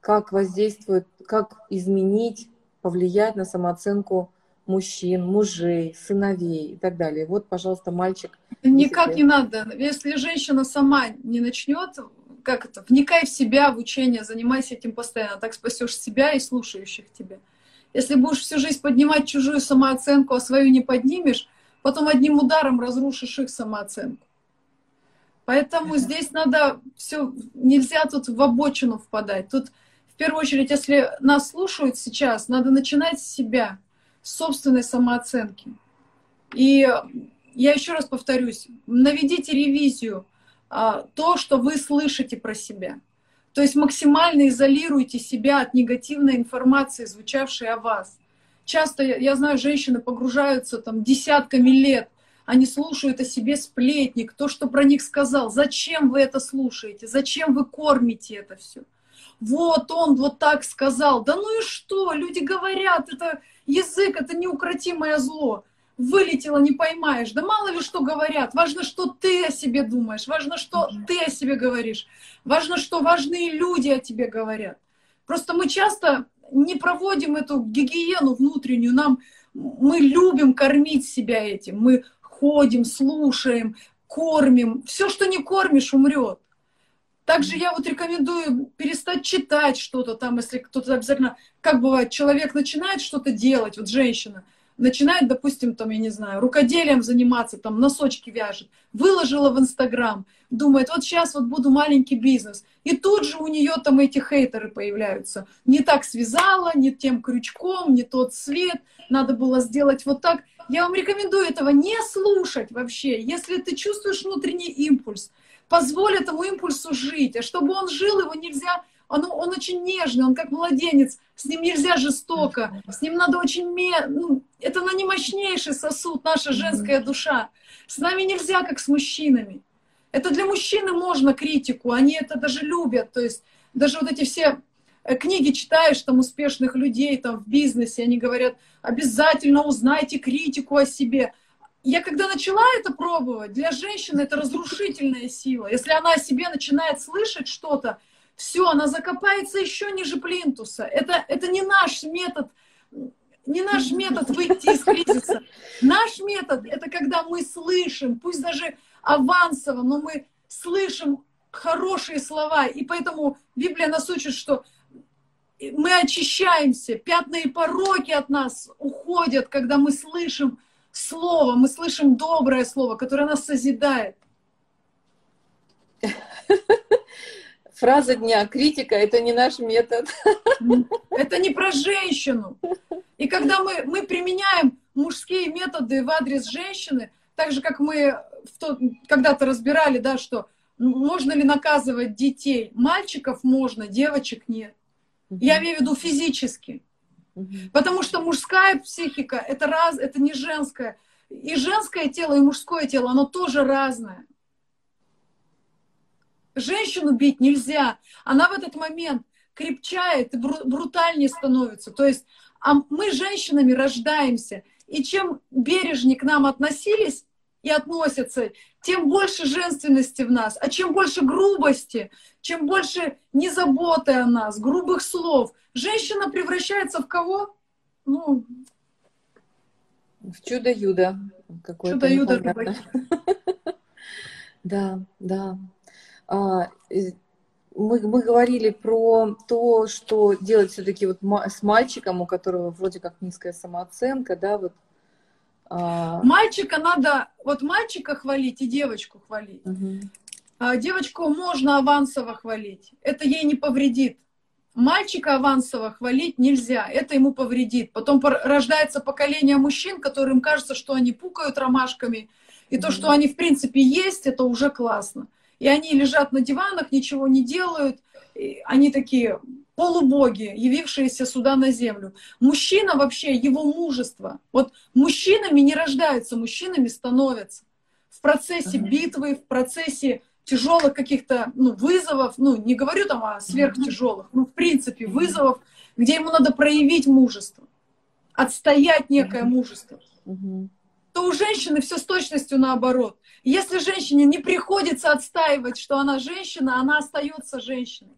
как воздействует, как изменить, повлиять на самооценку мужчин, мужей, сыновей и так далее. Вот, пожалуйста, мальчик. Никак не надо. Если женщина сама не начнет, как это, вникай в себя, в учение, занимайся этим постоянно, так спасешь себя и слушающих тебя. Если будешь всю жизнь поднимать чужую самооценку, а свою не поднимешь, потом одним ударом разрушишь их самооценку. Поэтому здесь надо все, нельзя тут в обочину впадать. Тут в первую очередь, если нас слушают сейчас, надо начинать с себя, собственной самооценки. И я еще раз повторюсь, наведите ревизию а, то, что вы слышите про себя. То есть максимально изолируйте себя от негативной информации, звучавшей о вас. Часто, я знаю, женщины погружаются там десятками лет они слушают о себе сплетни, кто что про них сказал. Зачем вы это слушаете? Зачем вы кормите это все? Вот он вот так сказал. Да ну и что? Люди говорят, это язык, это неукротимое зло. Вылетело, не поймаешь. Да мало ли что говорят. Важно, что ты о себе думаешь. Важно, что ты о себе говоришь. Важно, что важные люди о тебе говорят. Просто мы часто не проводим эту гигиену внутреннюю. Нам мы любим кормить себя этим. Мы ходим, слушаем, кормим. Все, что не кормишь, умрет. Также я вот рекомендую перестать читать что-то там, если кто-то обязательно, как бывает, человек начинает что-то делать, вот женщина, начинает, допустим, там, я не знаю, рукоделием заниматься, там, носочки вяжет, выложила в Инстаграм, думает, вот сейчас вот буду маленький бизнес. И тут же у нее там эти хейтеры появляются. Не так связала, не тем крючком, не тот цвет, надо было сделать вот так. Я вам рекомендую этого не слушать вообще. Если ты чувствуешь внутренний импульс, позволь этому импульсу жить. А чтобы он жил, его нельзя... Он, он очень нежный, он как младенец. С ним нельзя жестоко. С ним надо очень... Ме... Ну, это на не мощнейший сосуд, наша женская душа. С нами нельзя, как с мужчинами. Это для мужчины можно критику, они это даже любят. То есть даже вот эти все Э, книги читаешь там успешных людей там в бизнесе, они говорят, обязательно узнайте критику о себе. Я когда начала это пробовать, для женщины это разрушительная сила. Если она о себе начинает слышать что-то, все, она закопается еще ниже плинтуса. Это, это не наш метод, не наш метод выйти из кризиса. Наш метод — это когда мы слышим, пусть даже авансово, но мы слышим хорошие слова. И поэтому Библия нас учит, что мы очищаемся, пятна и пороки от нас уходят, когда мы слышим Слово, мы слышим доброе Слово, которое нас созидает. <laughs> Фраза дня критика это не наш метод. <laughs> Это не про женщину. И когда мы, мы применяем мужские методы в адрес женщины, так же, как мы когда-то разбирали, да, что можно ли наказывать детей. Мальчиков можно, девочек нет. Я имею в виду физически. Потому что мужская психика это раз, это не женская. И женское тело, и мужское тело, оно тоже разное. Женщину бить нельзя. Она в этот момент крепчает и брутальнее становится. То есть а мы женщинами рождаемся. И чем бережнее к нам относились и относятся, тем больше женственности в нас. А чем больше грубости, чем больше незаботы о нас, грубых слов, женщина превращается в кого? Ну, в чудо-юдо. Чудо-юдо Да, да. А, мы, мы говорили про то, что делать все-таки вот с мальчиком, у которого вроде как низкая самооценка, да, вот. А... Мальчика надо, вот мальчика хвалить и девочку хвалить. Угу. А девочку можно авансово хвалить, это ей не повредит. Мальчика авансово хвалить нельзя, это ему повредит. Потом рождается поколение мужчин, которым кажется, что они пукают ромашками, и то, что они в принципе есть, это уже классно. И они лежат на диванах, ничего не делают, они такие полубоги, явившиеся сюда на землю. Мужчина вообще, его мужество. Вот мужчинами не рождаются, мужчинами становятся. В процессе mm-hmm. битвы, в процессе тяжелых каких-то ну, вызовов, ну, не говорю там о сверхтяжелых, ну, в принципе, вызовов, где ему надо проявить мужество, отстоять некое мужество, то у женщины все с точностью наоборот. Если женщине не приходится отстаивать, что она женщина, она остается женщиной.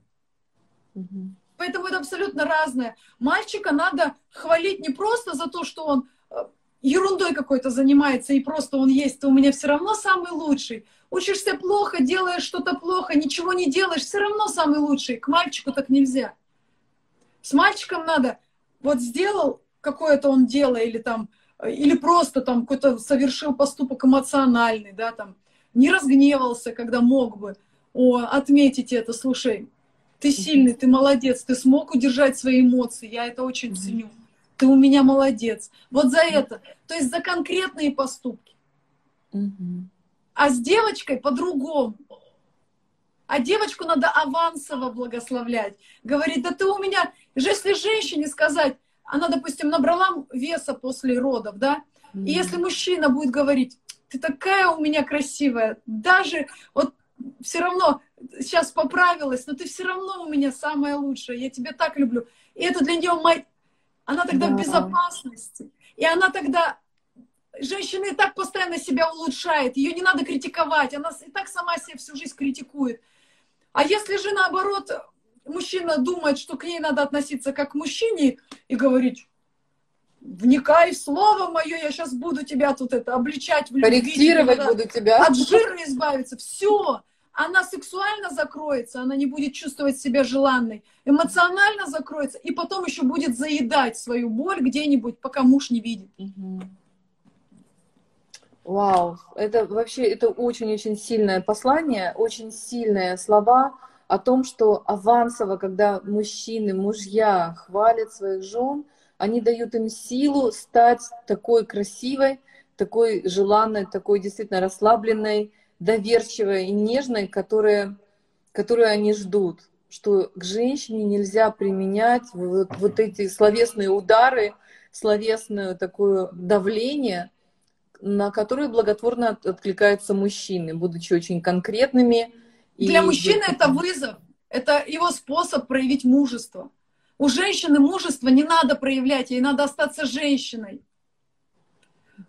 Поэтому это абсолютно разное. Мальчика надо хвалить не просто за то, что он э, ерундой какой-то занимается, и просто он есть, то у меня все равно самый лучший. Учишься плохо, делаешь что-то плохо, ничего не делаешь, все равно самый лучший. К мальчику так нельзя. С мальчиком надо, вот сделал какое-то он дело, или там, или просто там какой-то совершил поступок эмоциональный, да, там, не разгневался, когда мог бы. О, отметить это, слушай, ты сильный, ты молодец, ты смог удержать свои эмоции, я это очень ценю ты у меня молодец. Вот за это. То есть за конкретные поступки. А с девочкой по-другому. А девочку надо авансово благословлять. Говорит, да ты у меня... Если женщине сказать, она, допустим, набрала веса после родов, да, и если мужчина будет говорить, ты такая у меня красивая, даже вот все равно сейчас поправилась, но ты все равно у меня самая лучшая, я тебя так люблю. И это для нее она тогда да. в безопасности. И она тогда... Женщина и так постоянно себя улучшает, ее не надо критиковать, она и так сама себя всю жизнь критикует. А если же наоборот мужчина думает, что к ней надо относиться как к мужчине и говорить, вникай в слово мое, я сейчас буду тебя тут это обличать в любви. Корректировать буду тебя. От жира избавиться. Все она сексуально закроется, она не будет чувствовать себя желанной, эмоционально закроется, и потом еще будет заедать свою боль где-нибудь, пока муж не видит. Вау, это вообще, это очень-очень сильное послание, очень сильные слова о том, что авансово, когда мужчины, мужья хвалят своих жен, они дают им силу стать такой красивой, такой желанной, такой действительно расслабленной, доверчивой и нежной, которая, которую они ждут, что к женщине нельзя применять вот, вот эти словесные удары, словесное такое давление, на которое благотворно откликаются мужчины, будучи очень конкретными. Для и... мужчины это вызов, это его способ проявить мужество. У женщины мужество не надо проявлять, ей надо остаться женщиной.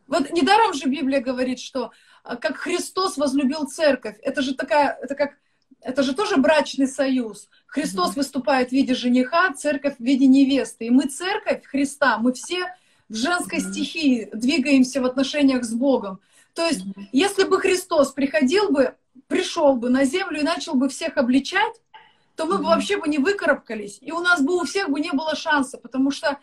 Вот недаром же Библия говорит, что как Христос возлюбил церковь. Это же такая, это как, это же тоже брачный союз. Христос mm-hmm. выступает в виде жениха, церковь в виде невесты. И мы церковь Христа, мы все в женской mm-hmm. стихии двигаемся в отношениях с Богом. То есть, mm-hmm. если бы Христос приходил бы, пришел бы на землю и начал бы всех обличать, то мы mm-hmm. бы вообще бы не выкарабкались, и у нас бы у всех бы не было шанса, потому что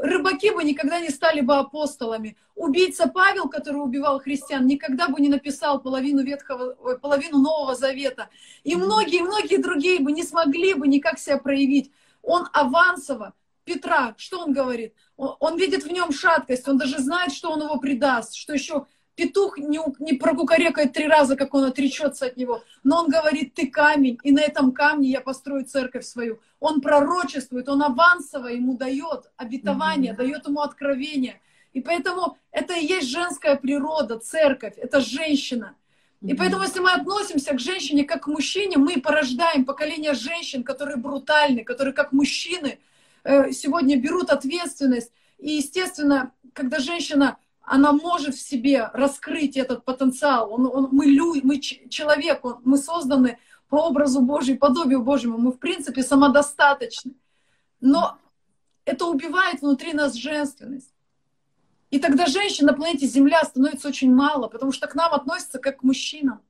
рыбаки бы никогда не стали бы апостолами. Убийца Павел, который убивал христиан, никогда бы не написал половину, ветхого, половину Нового Завета. И многие-многие другие бы не смогли бы никак себя проявить. Он авансово, Петра, что он говорит? Он, он видит в нем шаткость, он даже знает, что он его предаст, что еще петух не, не прокукарекает три раза, как он отречется от него, но он говорит, ты камень, и на этом камне я построю церковь свою. Он пророчествует, он авансово ему дает обетование, mm-hmm. дает ему откровение. И поэтому это и есть женская природа, церковь, это женщина. И поэтому, если мы относимся к женщине как к мужчине, мы порождаем поколение женщин, которые брутальны, которые как мужчины э, сегодня берут ответственность. И, естественно, когда женщина она может в себе раскрыть этот потенциал. Он, он, мы люди, мы человек, он, мы созданы по образу Божьему, подобию Божьему. Мы, в принципе, самодостаточны. Но это убивает внутри нас женственность. И тогда женщин на планете Земля становится очень мало, потому что к нам относятся как к мужчинам.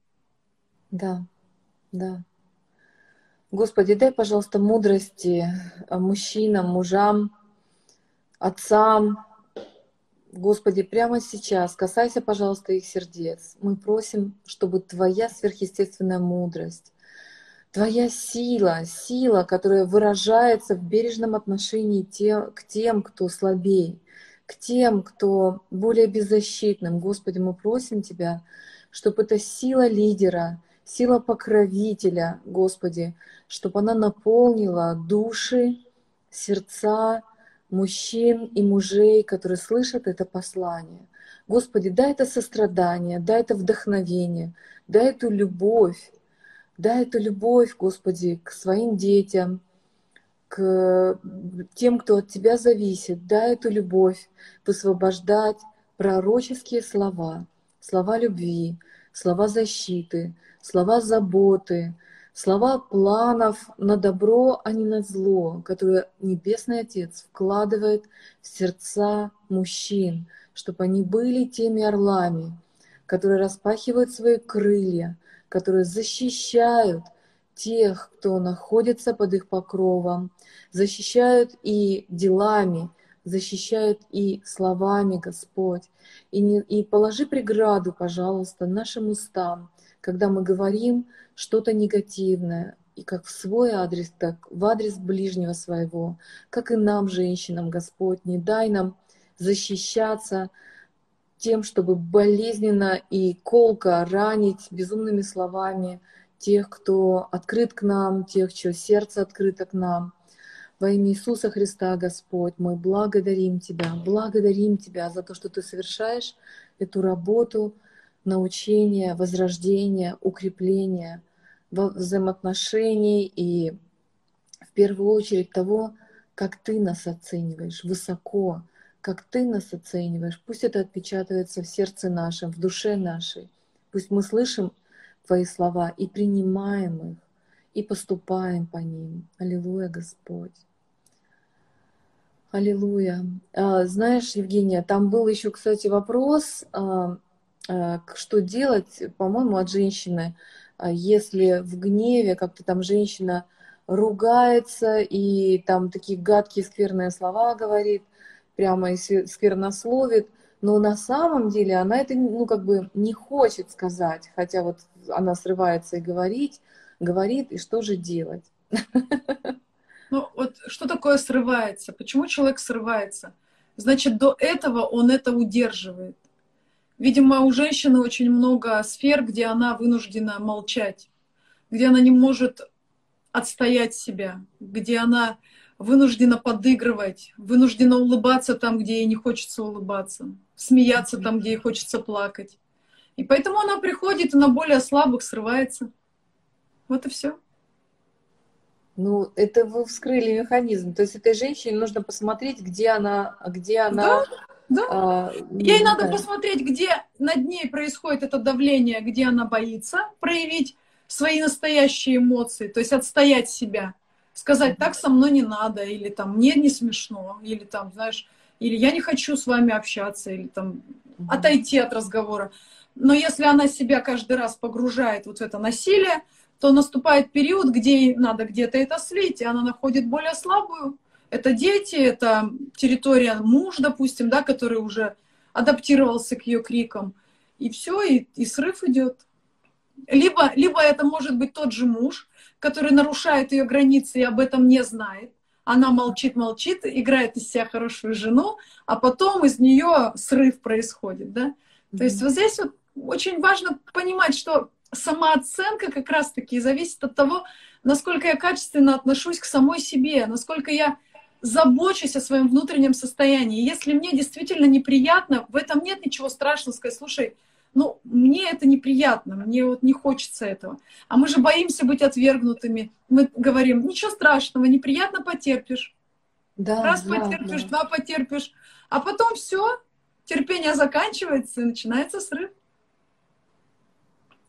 Да, да. Господи, дай, пожалуйста, мудрости мужчинам, мужам, отцам, Господи, прямо сейчас касайся, пожалуйста, их сердец. Мы просим, чтобы Твоя сверхъестественная мудрость, Твоя сила, сила, которая выражается в бережном отношении те, к тем, кто слабее, к тем, кто более беззащитным. Господи, мы просим Тебя, чтобы эта сила лидера, сила покровителя, Господи, чтобы она наполнила души, сердца, мужчин и мужей, которые слышат это послание. Господи, дай это сострадание, дай это вдохновение, дай эту любовь, дай эту любовь, Господи, к своим детям, к тем, кто от Тебя зависит, дай эту любовь высвобождать пророческие слова, слова любви, слова защиты, слова заботы, слова планов на добро, а не на зло, которые Небесный Отец вкладывает в сердца мужчин, чтобы они были теми орлами, которые распахивают свои крылья, которые защищают тех, кто находится под их покровом, защищают и делами, защищают и словами, Господь. И, не, и положи преграду, пожалуйста, нашим устам, когда мы говорим что-то негативное, и как в свой адрес, так в адрес ближнего своего, как и нам, женщинам, Господь, не дай нам защищаться тем, чтобы болезненно и колко ранить безумными словами тех, кто открыт к нам, тех, чье сердце открыто к нам. Во имя Иисуса Христа, Господь, мы благодарим Тебя, благодарим Тебя за то, что Ты совершаешь эту работу – научения, возрождения, укрепления взаимоотношений и в первую очередь того, как ты нас оцениваешь, высоко, как ты нас оцениваешь. Пусть это отпечатывается в сердце нашем, в душе нашей. Пусть мы слышим Твои слова и принимаем их, и поступаем по ним. Аллилуйя, Господь. Аллилуйя. А, знаешь, Евгения, там был еще, кстати, вопрос а, что делать, по-моему, от женщины, а если в гневе как-то там женщина ругается и там такие гадкие скверные слова говорит, прямо и сквернословит, но на самом деле она это, ну, как бы не хочет сказать, хотя вот она срывается и говорит, говорит, и что же делать? <laughs> Ну, вот что такое срывается? Почему человек срывается? Значит, до этого он это удерживает. Видимо, у женщины очень много сфер, где она вынуждена молчать, где она не может отстоять себя, где она вынуждена подыгрывать, вынуждена улыбаться там, где ей не хочется улыбаться, смеяться там, где ей хочется плакать. И поэтому она приходит и на более слабых срывается. Вот и все. Ну, это вы вскрыли механизм. То есть этой женщине нужно посмотреть, где она, где она да? Да. А, Ей надо да. посмотреть, где над ней происходит это давление, где она боится проявить свои настоящие эмоции, то есть отстоять себя, сказать, так со мной не надо, или там мне не смешно, или там, знаешь, или я не хочу с вами общаться, или там угу. отойти от разговора. Но если она себя каждый раз погружает вот в это насилие, то наступает период, где ей надо где-то это слить, и она находит более слабую Это дети, это территория муж, допустим, да, который уже адаптировался к ее крикам. И все, и, и срыв идет. Либо, либо это может быть тот же муж, который нарушает ее границы и об этом не знает. Она молчит, молчит, играет из себя хорошую жену, а потом из нее срыв происходит, да. Mm-hmm. То есть вот здесь вот очень важно понимать, что самооценка как раз-таки зависит от того, насколько я качественно отношусь к самой себе, насколько я забочусь о своем внутреннем состоянии. Если мне действительно неприятно, в этом нет ничего страшного сказать, слушай, ну, мне это неприятно, мне вот не хочется этого. А мы же боимся быть отвергнутыми. Мы говорим, ничего страшного, неприятно потерпишь. Да, Раз да, потерпишь, да. два потерпишь. А потом все, терпение заканчивается и начинается срыв.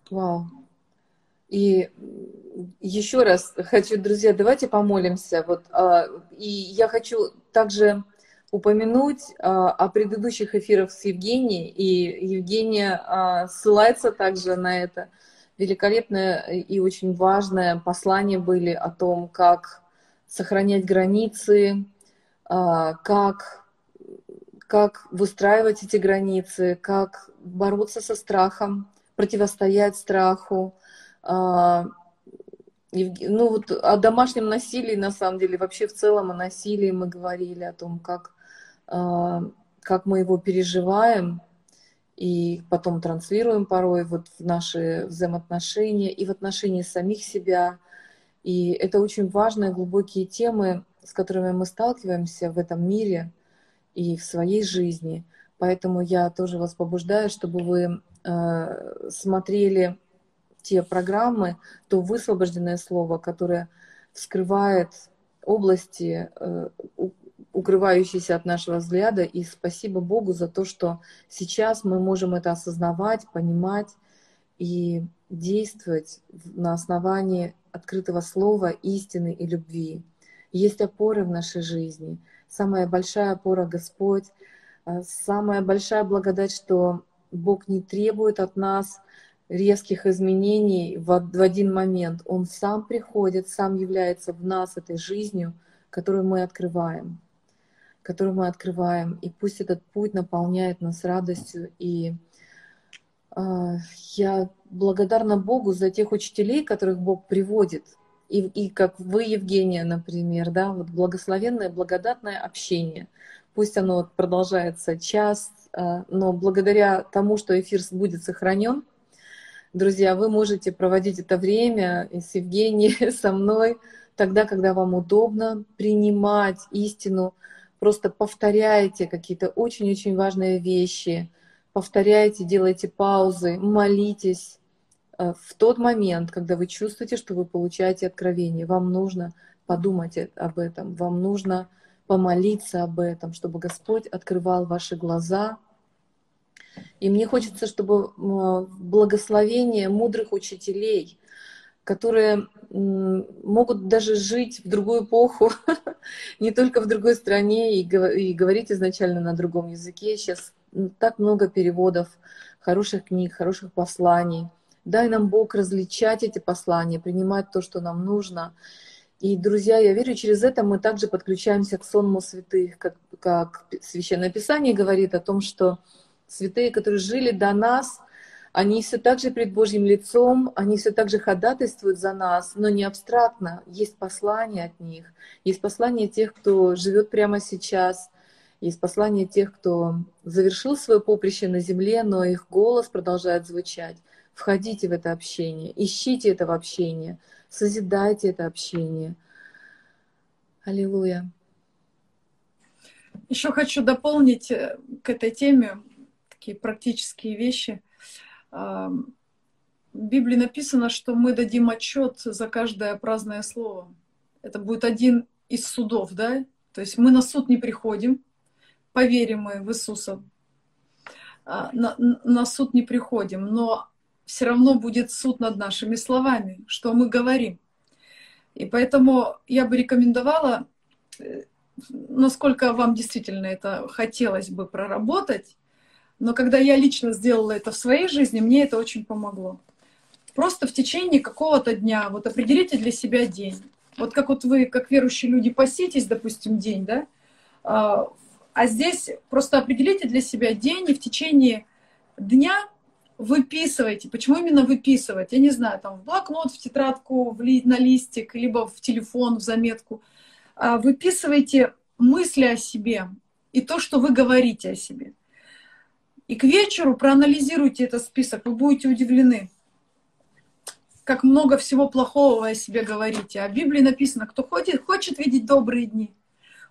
Вау. И еще раз хочу, друзья, давайте помолимся. Вот, а, и я хочу также упомянуть а, о предыдущих эфирах с Евгенией, и Евгения а, ссылается также на это. Великолепное и очень важное послание были о том, как сохранять границы, как, как выстраивать эти границы, как бороться со страхом, противостоять страху, ну вот о домашнем насилии, на самом деле, вообще в целом о насилии мы говорили, о том, как, а, как мы его переживаем, и потом транслируем порой вот в наши взаимоотношения и в отношении самих себя. И это очень важные, глубокие темы, с которыми мы сталкиваемся в этом мире и в своей жизни. Поэтому я тоже вас побуждаю, чтобы вы э, смотрели те программы, то высвобожденное слово, которое вскрывает области, э, укрывающиеся от нашего взгляда. И спасибо Богу за то, что сейчас мы можем это осознавать, понимать и действовать на основании открытого слова, истины и любви. Есть опоры в нашей жизни. Самая большая опора — Господь. Э, самая большая благодать, что Бог не требует от нас резких изменений в, в один момент. Он сам приходит, сам является в нас этой жизнью, которую мы открываем, которую мы открываем. И пусть этот путь наполняет нас радостью. И э, я благодарна Богу за тех учителей, которых Бог приводит. И, и как вы, Евгения, например, да, вот благословенное, благодатное общение. Пусть оно продолжается час, э, но благодаря тому, что эфир будет сохранен, Друзья, вы можете проводить это время с Евгенией, <laughs> со мной, тогда, когда вам удобно, принимать истину, просто повторяйте какие-то очень-очень важные вещи, повторяйте, делайте паузы, молитесь. Э, в тот момент, когда вы чувствуете, что вы получаете откровение, вам нужно подумать об этом, вам нужно помолиться об этом, чтобы Господь открывал ваши глаза, и мне хочется, чтобы благословение мудрых учителей, которые могут даже жить в другую эпоху, <laughs> не только в другой стране и говорить изначально на другом языке. Сейчас так много переводов хороших книг, хороших посланий. Дай нам Бог различать эти послания, принимать то, что нам нужно. И, друзья, я верю, через это мы также подключаемся к сонму святых, как, как Священное Писание говорит о том, что святые, которые жили до нас, они все так же перед Божьим лицом, они все так же ходатайствуют за нас, но не абстрактно. Есть послание от них, есть послание тех, кто живет прямо сейчас, есть послание тех, кто завершил свое поприще на земле, но их голос продолжает звучать. Входите в это общение, ищите этого общения, созидайте это общение. Аллилуйя. Еще хочу дополнить э, к этой теме такие практические вещи. В Библии написано, что мы дадим отчет за каждое праздное слово. Это будет один из судов, да? То есть мы на суд не приходим, поверим мы в Иисуса, а, на, на суд не приходим, но все равно будет суд над нашими словами, что мы говорим. И поэтому я бы рекомендовала, э, насколько вам действительно это хотелось бы проработать, но когда я лично сделала это в своей жизни, мне это очень помогло. Просто в течение какого-то дня, вот определите для себя день. Вот как вот вы, как верующие люди, поститесь, допустим, день, да? А, а здесь просто определите для себя день и в течение дня выписывайте. Почему именно выписывать? Я не знаю, там в блокнот, в тетрадку, в ли, на листик, либо в телефон, в заметку. А, выписывайте мысли о себе и то, что вы говорите о себе. И к вечеру проанализируйте этот список, вы будете удивлены, как много всего плохого вы о себе говорите. А в Библии написано, кто хочет, хочет видеть добрые дни,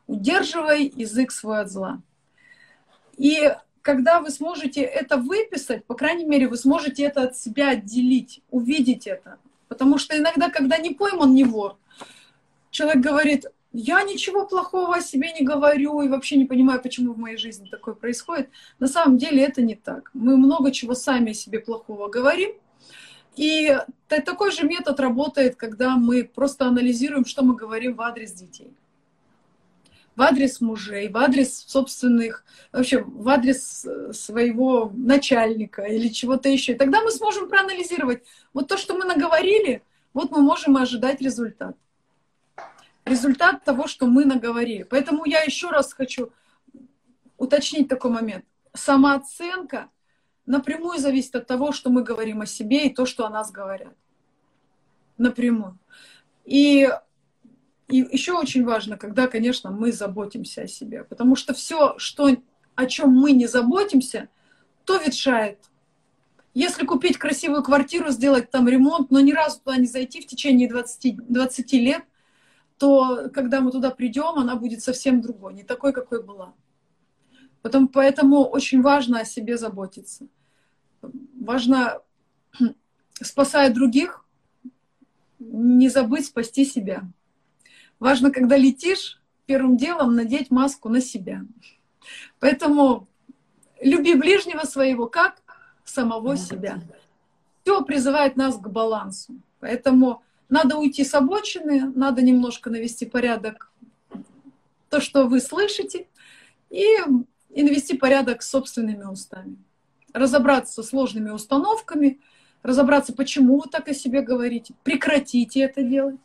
удерживай язык свой от зла. И когда вы сможете это выписать, по крайней мере, вы сможете это от себя отделить, увидеть это. Потому что иногда, когда не пойман не вор, человек говорит, я ничего плохого о себе не говорю и вообще не понимаю, почему в моей жизни такое происходит. На самом деле это не так. Мы много чего сами о себе плохого говорим. И такой же метод работает, когда мы просто анализируем, что мы говорим в адрес детей в адрес мужей, в адрес собственных, вообще в адрес э, своего начальника или чего-то еще. И тогда мы сможем проанализировать, вот то, что мы наговорили, вот мы можем ожидать результат. Результат того, что мы наговорили. Поэтому я еще раз хочу уточнить такой момент. Самооценка напрямую зависит от того, что мы говорим о себе и то, что о нас говорят. Напрямую. И и еще очень важно, когда, конечно, мы заботимся о себе. Потому что все, что, о чем мы не заботимся, то ветшает. Если купить красивую квартиру, сделать там ремонт, но ни разу туда не зайти в течение 20, 20 лет, то когда мы туда придем, она будет совсем другой, не такой, какой была. Потом, поэтому очень важно о себе заботиться. Важно, <clears throat> спасая других, не забыть спасти себя. Важно, когда летишь, первым делом надеть маску на себя. Поэтому люби ближнего своего как самого себя. Все призывает нас к балансу. Поэтому надо уйти с обочины, надо немножко навести порядок то, что вы слышите, и, и навести порядок собственными устами. Разобраться со сложными установками, разобраться, почему вы так о себе говорите, прекратите это делать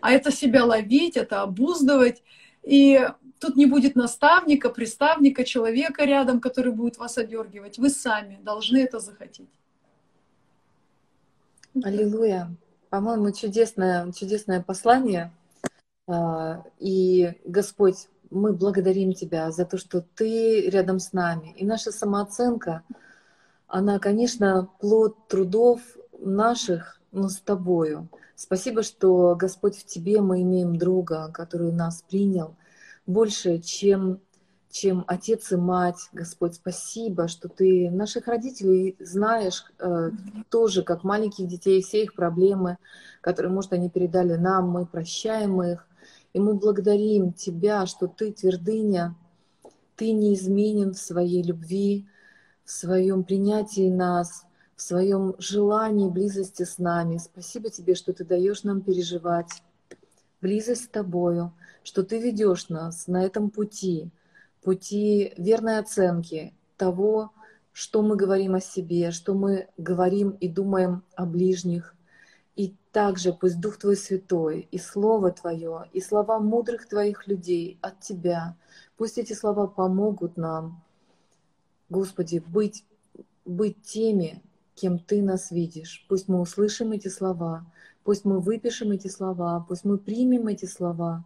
а это себя ловить, это обуздывать. И тут не будет наставника, приставника, человека рядом, который будет вас одергивать. Вы сами должны это захотеть. Аллилуйя. По-моему, чудесное, чудесное послание. А, и, Господь, мы благодарим Тебя за то, что Ты рядом с нами. И наша самооценка, она, конечно, плод трудов наших, но с Тобою. Спасибо, что Господь в Тебе мы имеем друга, который нас принял больше, чем, чем отец и мать. Господь, спасибо, что Ты наших родителей знаешь э, тоже, как маленьких детей, все их проблемы, которые, может, они передали нам, мы прощаем их. И мы благодарим Тебя, что Ты твердыня, Ты неизменен в своей любви, в своем принятии нас – в своем желании близости с нами. Спасибо тебе, что ты даешь нам переживать близость с тобою, что ты ведешь нас на этом пути, пути верной оценки того, что мы говорим о себе, что мы говорим и думаем о ближних. И также пусть Дух Твой Святой, и Слово Твое, и слова мудрых Твоих людей от Тебя, пусть эти слова помогут нам, Господи, быть, быть теми, кем Ты нас видишь. Пусть мы услышим эти слова, пусть мы выпишем эти слова, пусть мы примем эти слова,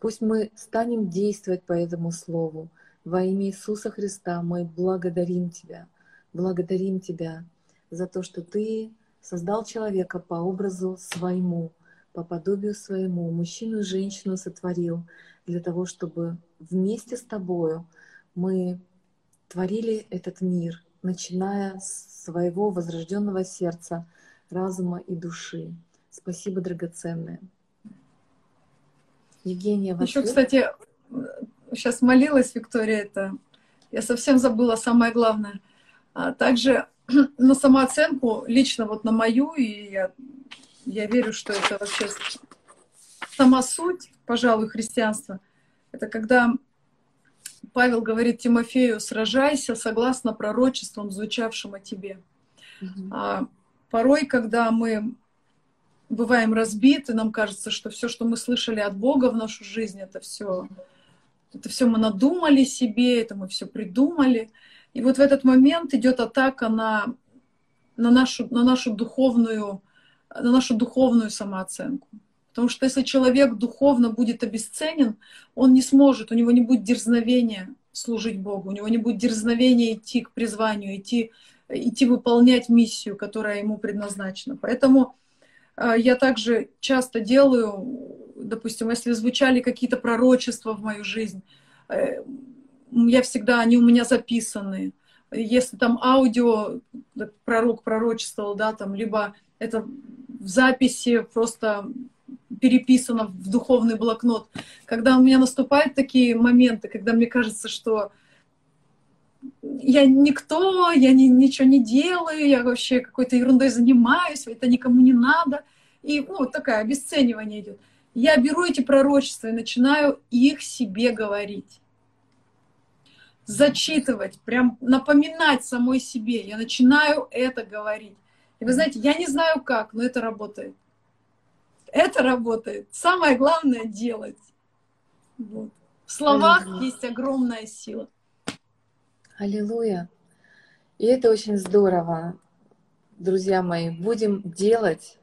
пусть мы станем действовать по этому слову. Во имя Иисуса Христа мы благодарим Тебя, благодарим Тебя за то, что Ты создал человека по образу своему, по подобию своему, мужчину и женщину сотворил для того, чтобы вместе с Тобою мы творили этот мир, начиная с своего возрожденного сердца, разума и души. Спасибо, драгоценная. Евгения, Еще, кстати, сейчас молилась Виктория, это я совсем забыла самое главное. А также <clears throat> на самооценку, лично вот на мою, и я, я верю, что это вообще сама суть, пожалуй, христианства, это когда Павел говорит Тимофею, сражайся согласно пророчествам, звучавшим о тебе. Mm-hmm. А, порой, когда мы бываем разбиты, нам кажется, что все, что мы слышали от Бога в нашу жизнь, это все, это все мы надумали себе, это мы все придумали. И вот в этот момент идет атака на, на, нашу, на, нашу духовную, на нашу духовную самооценку. Потому что если человек духовно будет обесценен, он не сможет, у него не будет дерзновения служить Богу, у него не будет дерзновения идти к призванию, идти, идти выполнять миссию, которая ему предназначена. Поэтому я также часто делаю, допустим, если звучали какие-то пророчества в мою жизнь, э, я всегда, они у меня записаны. Если там аудио, пророк пророчествовал, да, там, либо это в записи просто переписано в духовный блокнот. Когда у меня наступают такие моменты, когда мне кажется, что я никто, я ни, ничего не делаю, я вообще какой-то ерундой занимаюсь, это никому не надо. И ну, вот такое обесценивание идет. Я беру эти пророчества и начинаю их себе говорить. Зачитывать, прям напоминать самой себе. Я начинаю это говорить. И вы знаете, я не знаю как, но это работает. Это работает. Самое главное — делать. Вот. В словах есть огромная сила. Аллилуйя. И это очень здорово, друзья мои. Будем делать,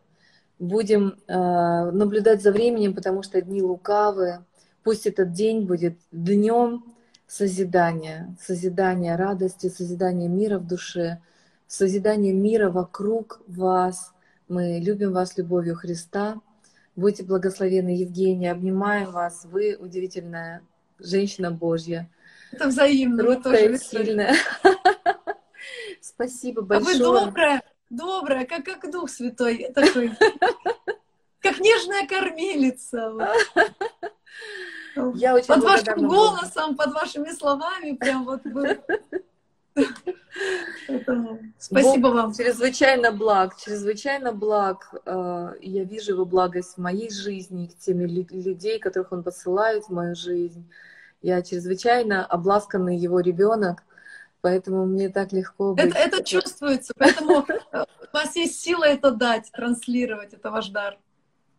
будем э, наблюдать за временем, потому что дни лукавы. Пусть этот день будет днем созидания, созидания радости, созидания мира в душе, созидания мира вокруг вас. Мы любим вас любовью Христа. Будьте благословены, Евгения. Обнимаем вас. Вы удивительная женщина Божья. Это взаимно. Круткая и сильная. <laughs> Спасибо большое. А вы добрая, добрая, как, как Дух Святой такой. <laughs> Как нежная кормилица. <laughs> Я очень под вашим голосом, под вашими словами, прям вот вы Спасибо вам. Чрезвычайно благ, чрезвычайно благ. Э, я вижу его благость в моей жизни, к теми людей, которых он посылает в мою жизнь. Я чрезвычайно обласканный его ребенок, поэтому мне так легко быть. Это, это чувствуется, поэтому э, у вас есть сила это дать, транслировать, это ваш дар.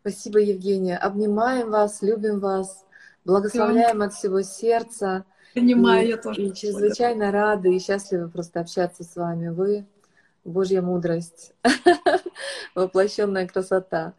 Спасибо, Евгения. Обнимаем вас, любим вас, благословляем от всего сердца. Понимаю, и, я тоже. И чрезвычайно рады и счастливы просто общаться с вами. Вы Божья мудрость, <laughs> воплощенная красота.